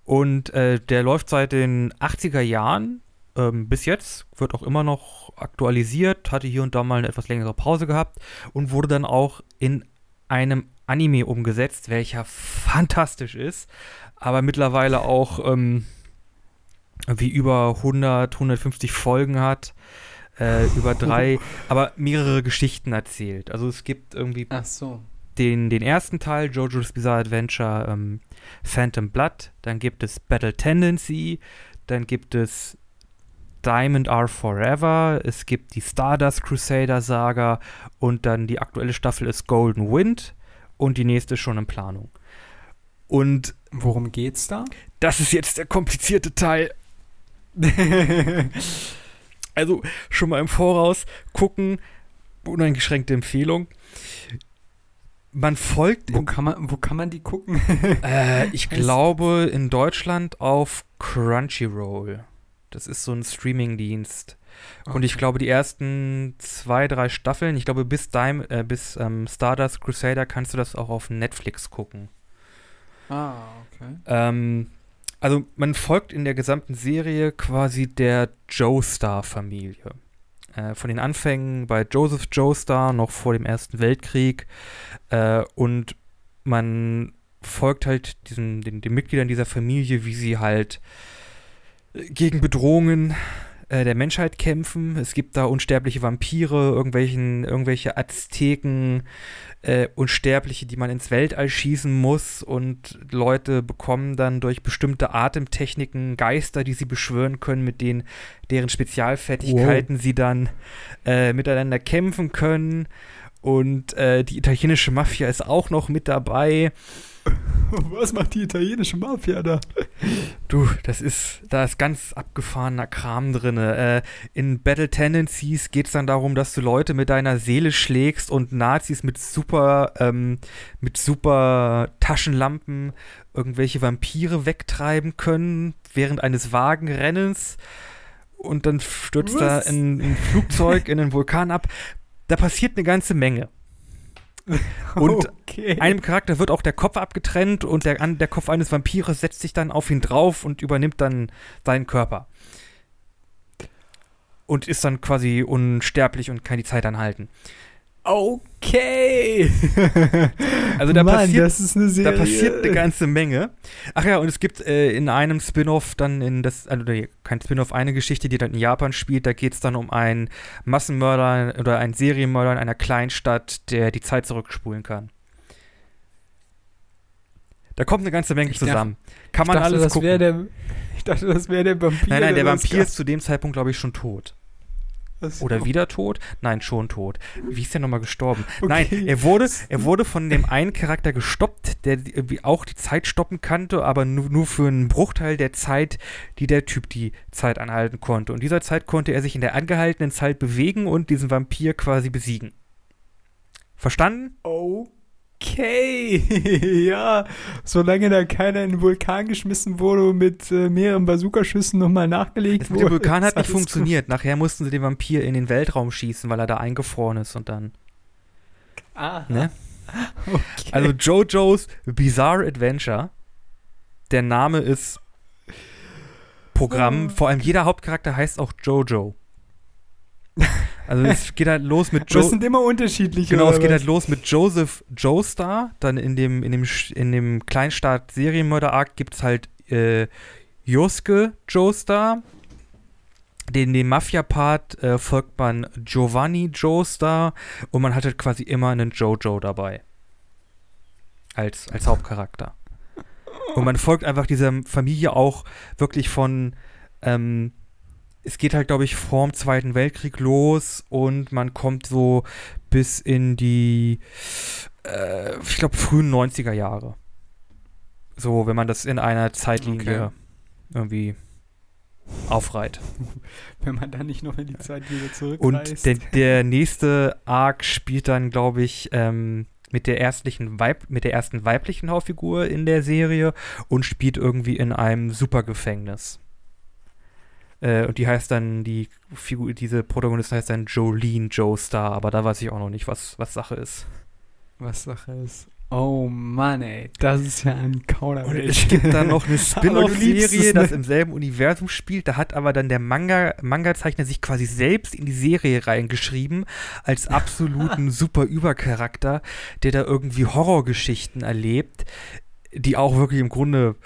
Und äh, der läuft seit den 80er Jahren ähm, bis jetzt, wird auch immer noch aktualisiert, hatte hier und da mal eine etwas längere Pause gehabt und wurde dann auch in einem Anime umgesetzt, welcher fantastisch ist, aber mittlerweile auch ähm, wie über 100, 150 Folgen hat, äh, über drei, aber mehrere Geschichten erzählt. Also es gibt irgendwie so. den, den ersten Teil, JoJo's Bizarre Adventure ähm, Phantom Blood, dann gibt es Battle Tendency, dann gibt es Diamond Are Forever, es gibt die Stardust Crusader Saga und dann die aktuelle Staffel ist Golden Wind und die nächste ist schon in Planung. Und Worum geht's da? das ist jetzt der komplizierte Teil. Also schon mal im Voraus gucken, uneingeschränkte Empfehlung. Man folgt wo, kann man, wo kann man die gucken? Äh, ich glaube in Deutschland auf Crunchyroll. Das ist so ein Streamingdienst. Und ich glaube, die ersten zwei, drei Staffeln, ich glaube, bis, Dime, äh, bis ähm, Stardust Crusader kannst du das auch auf Netflix gucken. Ah, okay. Ähm, also man folgt in der gesamten Serie quasi der Joestar-Familie. Äh, von den Anfängen bei Joseph Joestar, noch vor dem Ersten Weltkrieg. Äh, und man folgt halt diesen, den, den Mitgliedern dieser Familie, wie sie halt gegen Bedrohungen äh, der Menschheit kämpfen. Es gibt da unsterbliche Vampire, irgendwelchen, irgendwelche Azteken, äh, Unsterbliche, die man ins Weltall schießen muss und Leute bekommen dann durch bestimmte Atemtechniken Geister, die sie beschwören können, mit denen deren Spezialfertigkeiten sie dann äh, miteinander kämpfen können. Und äh, die italienische Mafia ist auch noch mit dabei. Was macht die italienische Mafia da? Du, das ist, da ist ganz abgefahrener Kram drin. Äh, in Battle Tendencies geht es dann darum, dass du Leute mit deiner Seele schlägst und Nazis mit super, ähm, mit super Taschenlampen irgendwelche Vampire wegtreiben können während eines Wagenrennens. Und dann stürzt Was? da ein, ein Flugzeug in einen Vulkan ab. Da passiert eine ganze Menge. Und okay. einem Charakter wird auch der Kopf abgetrennt und der, der Kopf eines Vampires setzt sich dann auf ihn drauf und übernimmt dann seinen Körper. Und ist dann quasi unsterblich und kann die Zeit anhalten. Okay. Also da Mann, passiert-. Da passiert eine ganze Menge. Ach ja, und es gibt äh, in einem Spin-off dann in das, also kein Spin-off, eine Geschichte, die dann in Japan spielt. Da geht es dann um einen Massenmörder oder einen Serienmörder in einer Kleinstadt, der die Zeit zurückspulen kann. Da kommt eine ganze Menge Ich dachte- zusammen. Kann man dachte, alles gucken. der, ich dachte, das wäre der Vampir. nein, nein, der das Vampir ist zu dem Zeitpunkt, glaube ich, schon tot. Oder wieder tot? Nein, schon tot. Wie ist der nochmal gestorben? Okay. Nein, er wurde, er wurde von dem einen Charakter gestoppt, der auch die Zeit stoppen kannte, aber nur, nur für einen Bruchteil der Zeit, die der Typ die Zeit anhalten konnte. Und dieser Zeit konnte er sich in der angehaltenen Zeit bewegen und diesen Vampir quasi besiegen. Verstanden? Okay. ja, solange da keiner in den Vulkan geschmissen wurde und mit äh, mehreren Bazookaschüssen nochmal nachgelegt Das mit dem wurde. Vulkan hat nicht funktioniert. Nachher mussten sie den Vampir in den Weltraum schießen, weil er da eingefroren ist und dann. gut. Aha. Ne? Okay. Also JoJo's Bizarre Adventure. Der Name ist Programm. Oh. Vor allem jeder Hauptcharakter heißt auch Jojo. Also es geht halt los mit das Jo sind immer unterschiedliche. Genau, es geht halt los mit Joseph Joestar. Dann in dem, in dem, in dem Kleinstaat Serienmörder-Arc gibt es halt äh, Josuke Joestar. Den, den Mafia-Part äh, folgt man Giovanni Joestar und man hat halt quasi immer einen Jojo dabei. Als, als Hauptcharakter. Und man folgt einfach dieser Familie auch wirklich von, ähm, es geht halt, glaube ich, vorm Zweiten Weltkrieg los und man kommt so bis in die, äh, ich glaube, frühen 90er Jahre. So, wenn man das in einer Zeitlinie Okay. irgendwie aufreiht. Wenn man dann nicht noch in die Zeit wieder Und zurückreist. der, der nächste Arc spielt dann, glaube ich, ähm, mit der erstlichen Weib mit der ersten weiblichen Hauptfigur in der Serie und spielt irgendwie in einem Supergefängnis. Äh, und die heißt dann, die Figur, diese Protagonistin heißt dann Jolene Joestar, aber da weiß ich auch noch nicht, was, was Sache ist. Was Sache ist. Oh Mann, ey, das ist ja ein Kauderwelsch. Es gibt dann noch eine Spin-off-Serie, das im selben Universum spielt. Da hat aber dann der Manga, Manga-Zeichner sich quasi selbst in die Serie reingeschrieben, als absoluten super Übercharakter, der da irgendwie Horrorgeschichten erlebt, die auch wirklich im Grunde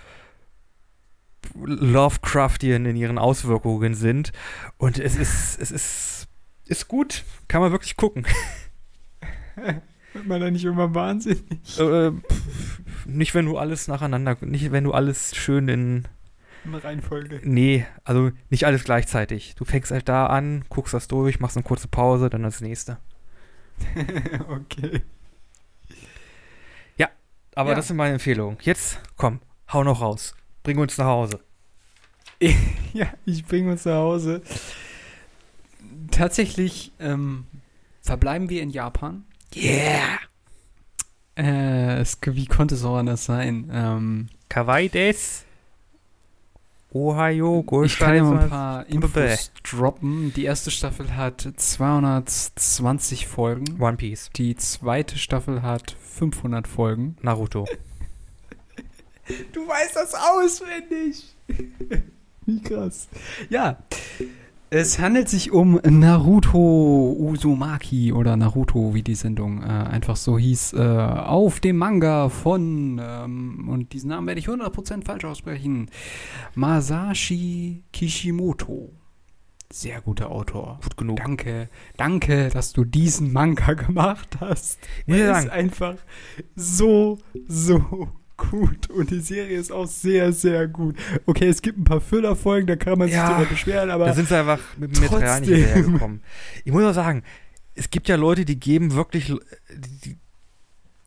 Lovecraftian in ihren Auswirkungen sind. Und es ist, es ist, ist gut. Kann man wirklich gucken. Wird man da nicht immer wahnsinnig? Äh, pff, nicht, wenn du alles nacheinander, nicht, wenn du alles schön in Eine Reihenfolge. Nee, also nicht alles gleichzeitig. Du fängst halt da an, guckst das durch, machst eine kurze Pause, dann das nächste. okay. Aber Ja. das sind meine Empfehlungen. Jetzt, komm, hau noch raus. Bring uns nach Hause. Ja, ich bringe uns nach Hause. Tatsächlich ähm, verbleiben wir in Japan. Yeah! Äh, es, wie konnte es auch anders sein? Ähm, Kawaii des. Ohio, ich kann ja mal ein paar. Infos droppen. Die erste Staffel hat 220 Folgen. One Piece. Die zweite Staffel hat 500 Folgen. Naruto. Du weißt das auswendig. Wie krass. Ja. Es handelt sich um Naruto Uzumaki oder Naruto, wie die Sendung äh, einfach so hieß, äh, auf dem Manga von, ähm, und diesen Namen werde ich 100% falsch aussprechen, Masashi Kishimoto. Sehr guter Autor. Gut genug. Danke, danke, dass du diesen Manga gemacht hast. Er ist einfach so, so gut. Und die Serie ist auch sehr, sehr gut. Okay, es gibt ein paar Füllerfolgen, da kann man sich Ja, drüber beschweren, aber Da sind sie einfach mit dem Material nicht hinterhergekommen. Ich muss auch sagen, es gibt ja Leute, die geben wirklich. Die,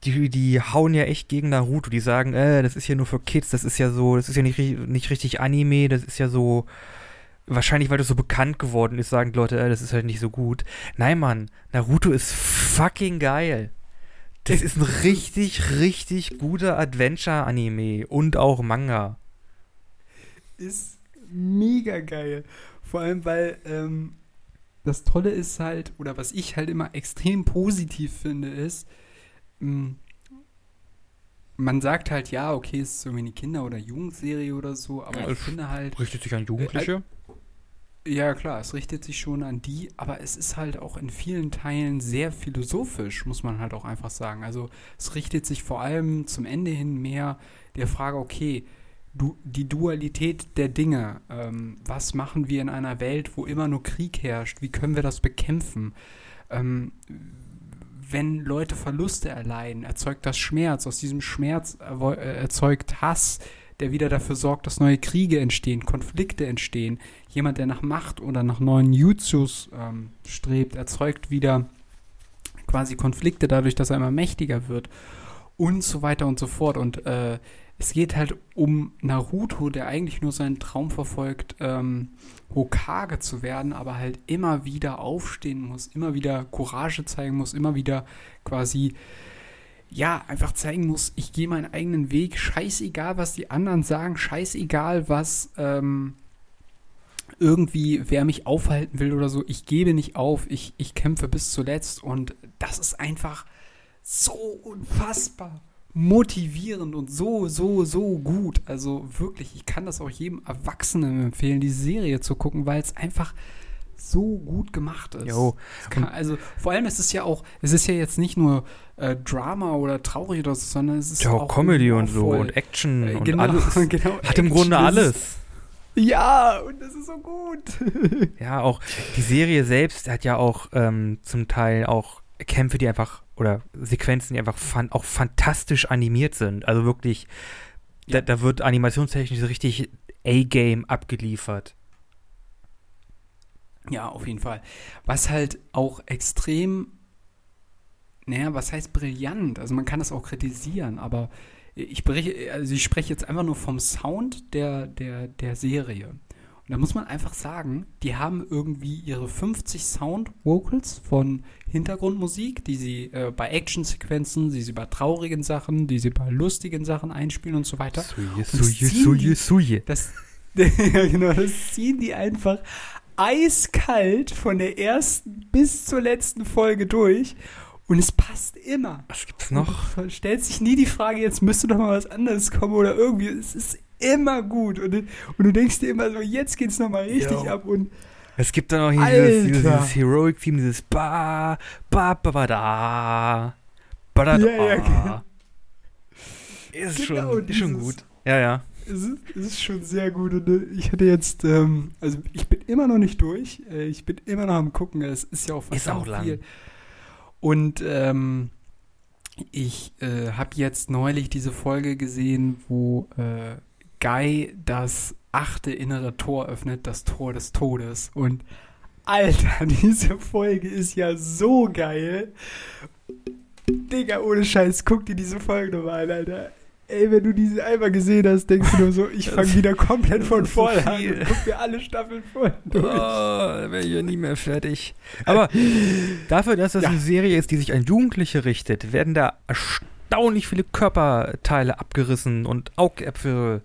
die, die hauen ja echt gegen Naruto. Die sagen, äh, das ist ja nur für Kids, das ist ja so, das ist ja nicht, nicht richtig Anime, das ist ja so. Wahrscheinlich, weil das so bekannt geworden ist, sagen die Leute, äh, das ist halt nicht so gut. Nein, Mann, Naruto ist fucking geil. Das ist ein richtig, richtig guter Adventure-Anime und auch Manga. ist mega geil. Vor allem, weil ähm, das Tolle ist halt, oder was ich halt immer extrem positiv finde, ist, mh, man sagt halt, ja, okay, es ist irgendwie eine Kinder- oder Jugendserie oder so, aber Ja, ich finde halt, Richtet sich an Jugendliche? Ja klar, es richtet sich schon an die, aber es ist halt auch in vielen Teilen sehr philosophisch, muss man halt auch einfach sagen. Also es richtet sich vor allem zum Ende hin mehr der Frage, okay, du, die Dualität der Dinge, ähm, was machen wir in einer Welt, wo immer nur Krieg herrscht, wie können wir das bekämpfen? Ähm, wenn Leute Verluste erleiden, erzeugt das Schmerz, aus diesem Schmerz äh, erzeugt Hass, der wieder dafür sorgt, dass neue Kriege entstehen, Konflikte entstehen. Jemand, der nach Macht oder nach neuen Jutsus ähm, strebt, erzeugt wieder quasi Konflikte dadurch, dass er immer mächtiger wird und so weiter und so fort. Und äh, es geht halt um Naruto, der eigentlich nur seinen Traum verfolgt, ähm, Hokage zu werden, aber halt immer wieder aufstehen muss, immer wieder Courage zeigen muss, immer wieder quasi ja, einfach zeigen muss, ich gehe meinen eigenen Weg, scheißegal, was die anderen sagen, scheißegal, was ähm, irgendwie, wer mich aufhalten will oder so, ich gebe nicht auf, ich, ich kämpfe bis zuletzt und das ist einfach so unfassbar motivierend und so, so, so gut. Also wirklich, ich kann das auch jedem Erwachsenen empfehlen, die Serie zu gucken, weil es einfach so gut gemacht ist. Kann, also vor allem ist es ja auch, es ist ja jetzt nicht nur äh, Drama oder traurig oder so, sondern es ist Ja, auch Comedy und so und Action Äh, und genau, alles. genau. Hat im Grunde alles. Ja, und das ist so gut. Ja, auch die Serie selbst hat ja auch ähm, zum Teil auch Kämpfe, die einfach oder Sequenzen, die einfach fan auch fantastisch animiert sind. Also wirklich, da, Ja. da wird animationstechnisch richtig A-Game abgeliefert. Ja, auf jeden Fall. Was halt auch extrem, naja, was heißt brillant? Also man kann das auch kritisieren, aber ich, berichte, also ich spreche jetzt einfach nur vom Sound der, der, der Serie. Und da muss man einfach sagen, die haben irgendwie ihre 50 Sound-Vocals von Hintergrundmusik, die sie äh, bei Actionsequenzen, die sie bei traurigen Sachen, die sie bei lustigen Sachen einspielen und so weiter. Suje, suje, suje, suje. Genau, das ziehen die einfach eiskalt von der ersten bis zur letzten Folge durch. Und es passt immer. Was gibt's Und noch? du stellst sich nie die Frage, jetzt müsste doch mal was anderes kommen oder irgendwie. Es ist immer gut. Und, du- und du denkst dir immer so, jetzt geht's noch mal richtig Jo. ab. Und Es gibt dann auch hier dieses, dieses, dieses Heroic-Theme, dieses Ba, Ba, Ba, Ba, Da, Ba, Da, Ja, ja, Da. genau. Ist Genau, schon, ist schon gut. Ja, ja. Es ist, es ist schon sehr gut. Und äh, ich hatte jetzt, ähm, also ich bin immer noch nicht durch. Äh, ich bin immer noch am Gucken. Es ist ja auch Ist auch verdammt lang. viel. Und ähm, ich äh, habe jetzt neulich diese Folge gesehen, wo äh, Guy das achte innere Tor öffnet, das Tor des Todes. Und Alter, diese Folge ist ja so geil. Digga, ohne Scheiß, guck dir diese Folge nochmal an, Alter. Ey, wenn du diese einmal gesehen hast, denkst du nur so, ich fange wieder komplett von ist so vorne an und guck mir alle Staffeln Oh, durch. da wäre ich ja nie mehr fertig. Aber dafür, dass das Ja. eine Serie ist, die sich an Jugendliche richtet, werden da erstaunlich viele Körperteile abgerissen und Augäpfel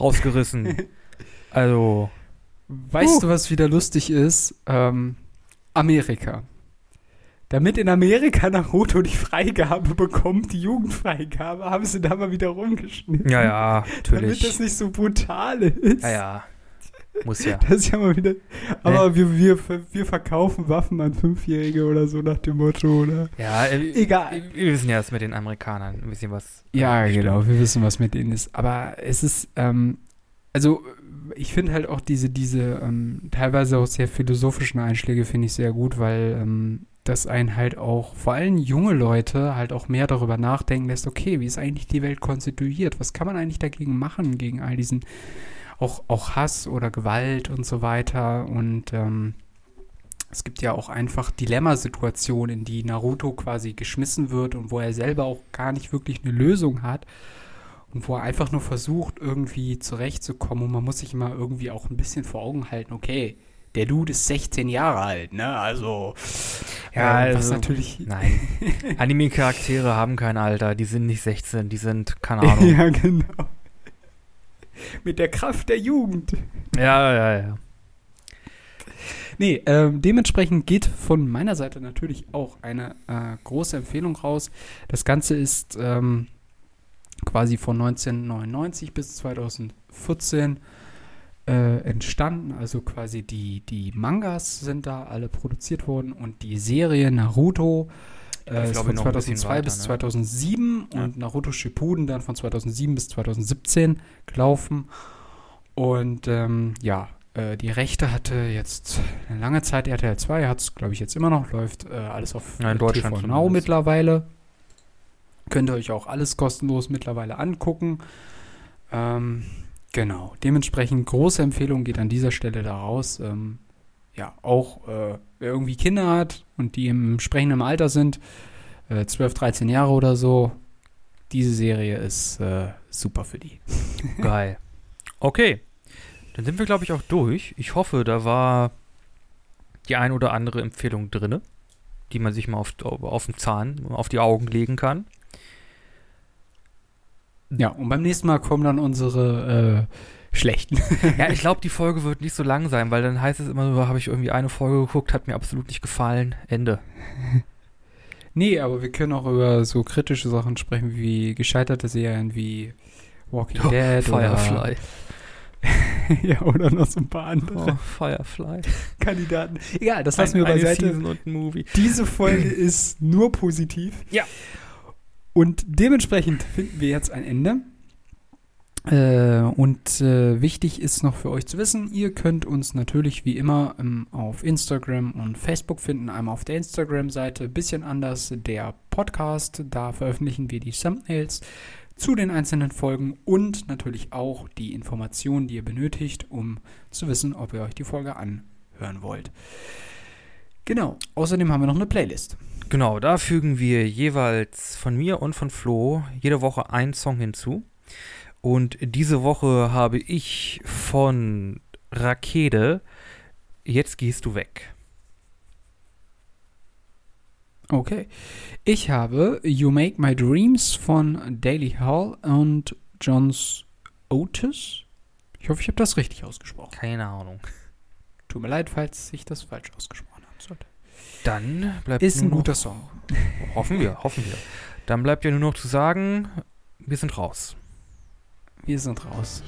rausgerissen. also, Weißt Uh. du, was wieder lustig ist? Ähm, Amerika. Damit in Amerika Naruto die Freigabe bekommt, die Jugendfreigabe, haben sie da mal wieder rumgeschnitten. ja, ja, Damit das natürlich. nicht so brutal ist. Ja, ja. Muss ja. Das ist ja mal wieder. Aber wir, wir, wir verkaufen Waffen an Fünfjährige oder so nach dem Motto, oder? Ja, äh, Egal. Wir wissen ja, dass mit den Amerikanern ein bisschen was. Ja, stimmt. genau, wir wissen, was mit denen ist. Aber es ist, ähm, also ich finde halt auch diese, diese ähm, teilweise auch sehr philosophischen Einschläge finde ich sehr gut, weil ähm, das einen halt auch, vor allem junge Leute, halt auch mehr darüber nachdenken lässt, okay, wie ist eigentlich die Welt konstituiert? Was kann man eigentlich dagegen machen, gegen all diesen, auch, auch Hass oder Gewalt und so weiter und ähm, es gibt ja auch einfach Dilemmasituationen, in die Naruto quasi geschmissen wird und wo er selber auch gar nicht wirklich eine Lösung hat und wo er einfach nur versucht, irgendwie zurechtzukommen und man muss sich immer irgendwie auch ein bisschen vor Augen halten, okay, der Dude ist 16 Jahre alt, ne? Also, Ja, äh, was also, natürlich. Nein. Anime-Charaktere haben kein Alter. Die sind nicht 16, die sind, keine Ahnung. ja, genau. Mit der Kraft der Jugend. ja, ja, ja. Nee, ähm, dementsprechend geht von meiner Seite natürlich auch eine äh, große Empfehlung raus. Das Ganze ist ähm, quasi von 1999 bis 2014 äh, entstanden. Also quasi die, die Mangas sind da alle produziert worden und die Serie Naruto Ja, äh, ist glaube, von noch ein bisschen 2002 weiter, bis ne? 2007 Ja. und Naruto Shippuden dann von 2007 bis 2017 gelaufen. Und ähm, ja, äh, die Rechte hatte jetzt eine lange Zeit RTL 2, hat es glaube ich jetzt immer noch, läuft äh, alles auf Ja, in äh, Deutschland TV Now mittlerweile. Könnt ihr euch auch alles kostenlos mittlerweile angucken. Ähm, genau, dementsprechend große Empfehlung geht an dieser Stelle da raus. Ähm, ja, auch äh, wer irgendwie Kinder hat und die im entsprechenden Alter sind, äh, 12, 13 Jahre oder so, diese Serie ist äh, super für die. Geil. Okay. Dann sind wir, glaube ich, auch durch. Ich hoffe, da war die ein oder andere Empfehlung drin, die man sich mal auf, auf den Zahn, auf die Augen legen kann. Ja, und beim nächsten Mal kommen dann unsere äh, schlechten. Ja, ich glaube, die Folge wird nicht so lang sein, weil dann heißt es immer so, habe ich irgendwie eine Folge geguckt, hat mir absolut nicht gefallen. Ende. Nee, aber wir können auch über so kritische Sachen sprechen, wie gescheiterte Serien wie Walking Oh, Dead Firefly. ja, oder noch so ein paar andere Oh, Firefly. Kandidaten. Egal, das lassen wir Ein- beiseite. Season und Movie. Diese Folge ist nur positiv. Ja. Und dementsprechend finden wir jetzt ein Ende. Äh, und äh, wichtig ist noch für euch zu wissen, ihr könnt uns natürlich wie immer ähm, auf Instagram und Facebook finden. Einmal auf der Instagram-Seite, bisschen anders der Podcast. Da veröffentlichen wir die Thumbnails zu den einzelnen Folgen und natürlich auch die Informationen, die ihr benötigt, um zu wissen, ob ihr euch die Folge anhören wollt. Genau. Außerdem haben wir noch eine Playlist. Genau, da fügen wir jeweils von mir und von Flo jede Woche einen Song hinzu. Und diese Woche habe ich von Rakete. Jetzt gehst du weg. Okay. Ich habe You Make My Dreams von Daily Hall und Johns Otis. Ich hoffe, ich habe das richtig ausgesprochen. Keine Ahnung. Tut mir leid, falls ich das falsch ausgesprochen haben sollte. Dann bleibt ist ein guter Song. hoffen wir, hoffen wir. Dann bleibt ja nur noch zu sagen, wir sind raus. Wir sind raus.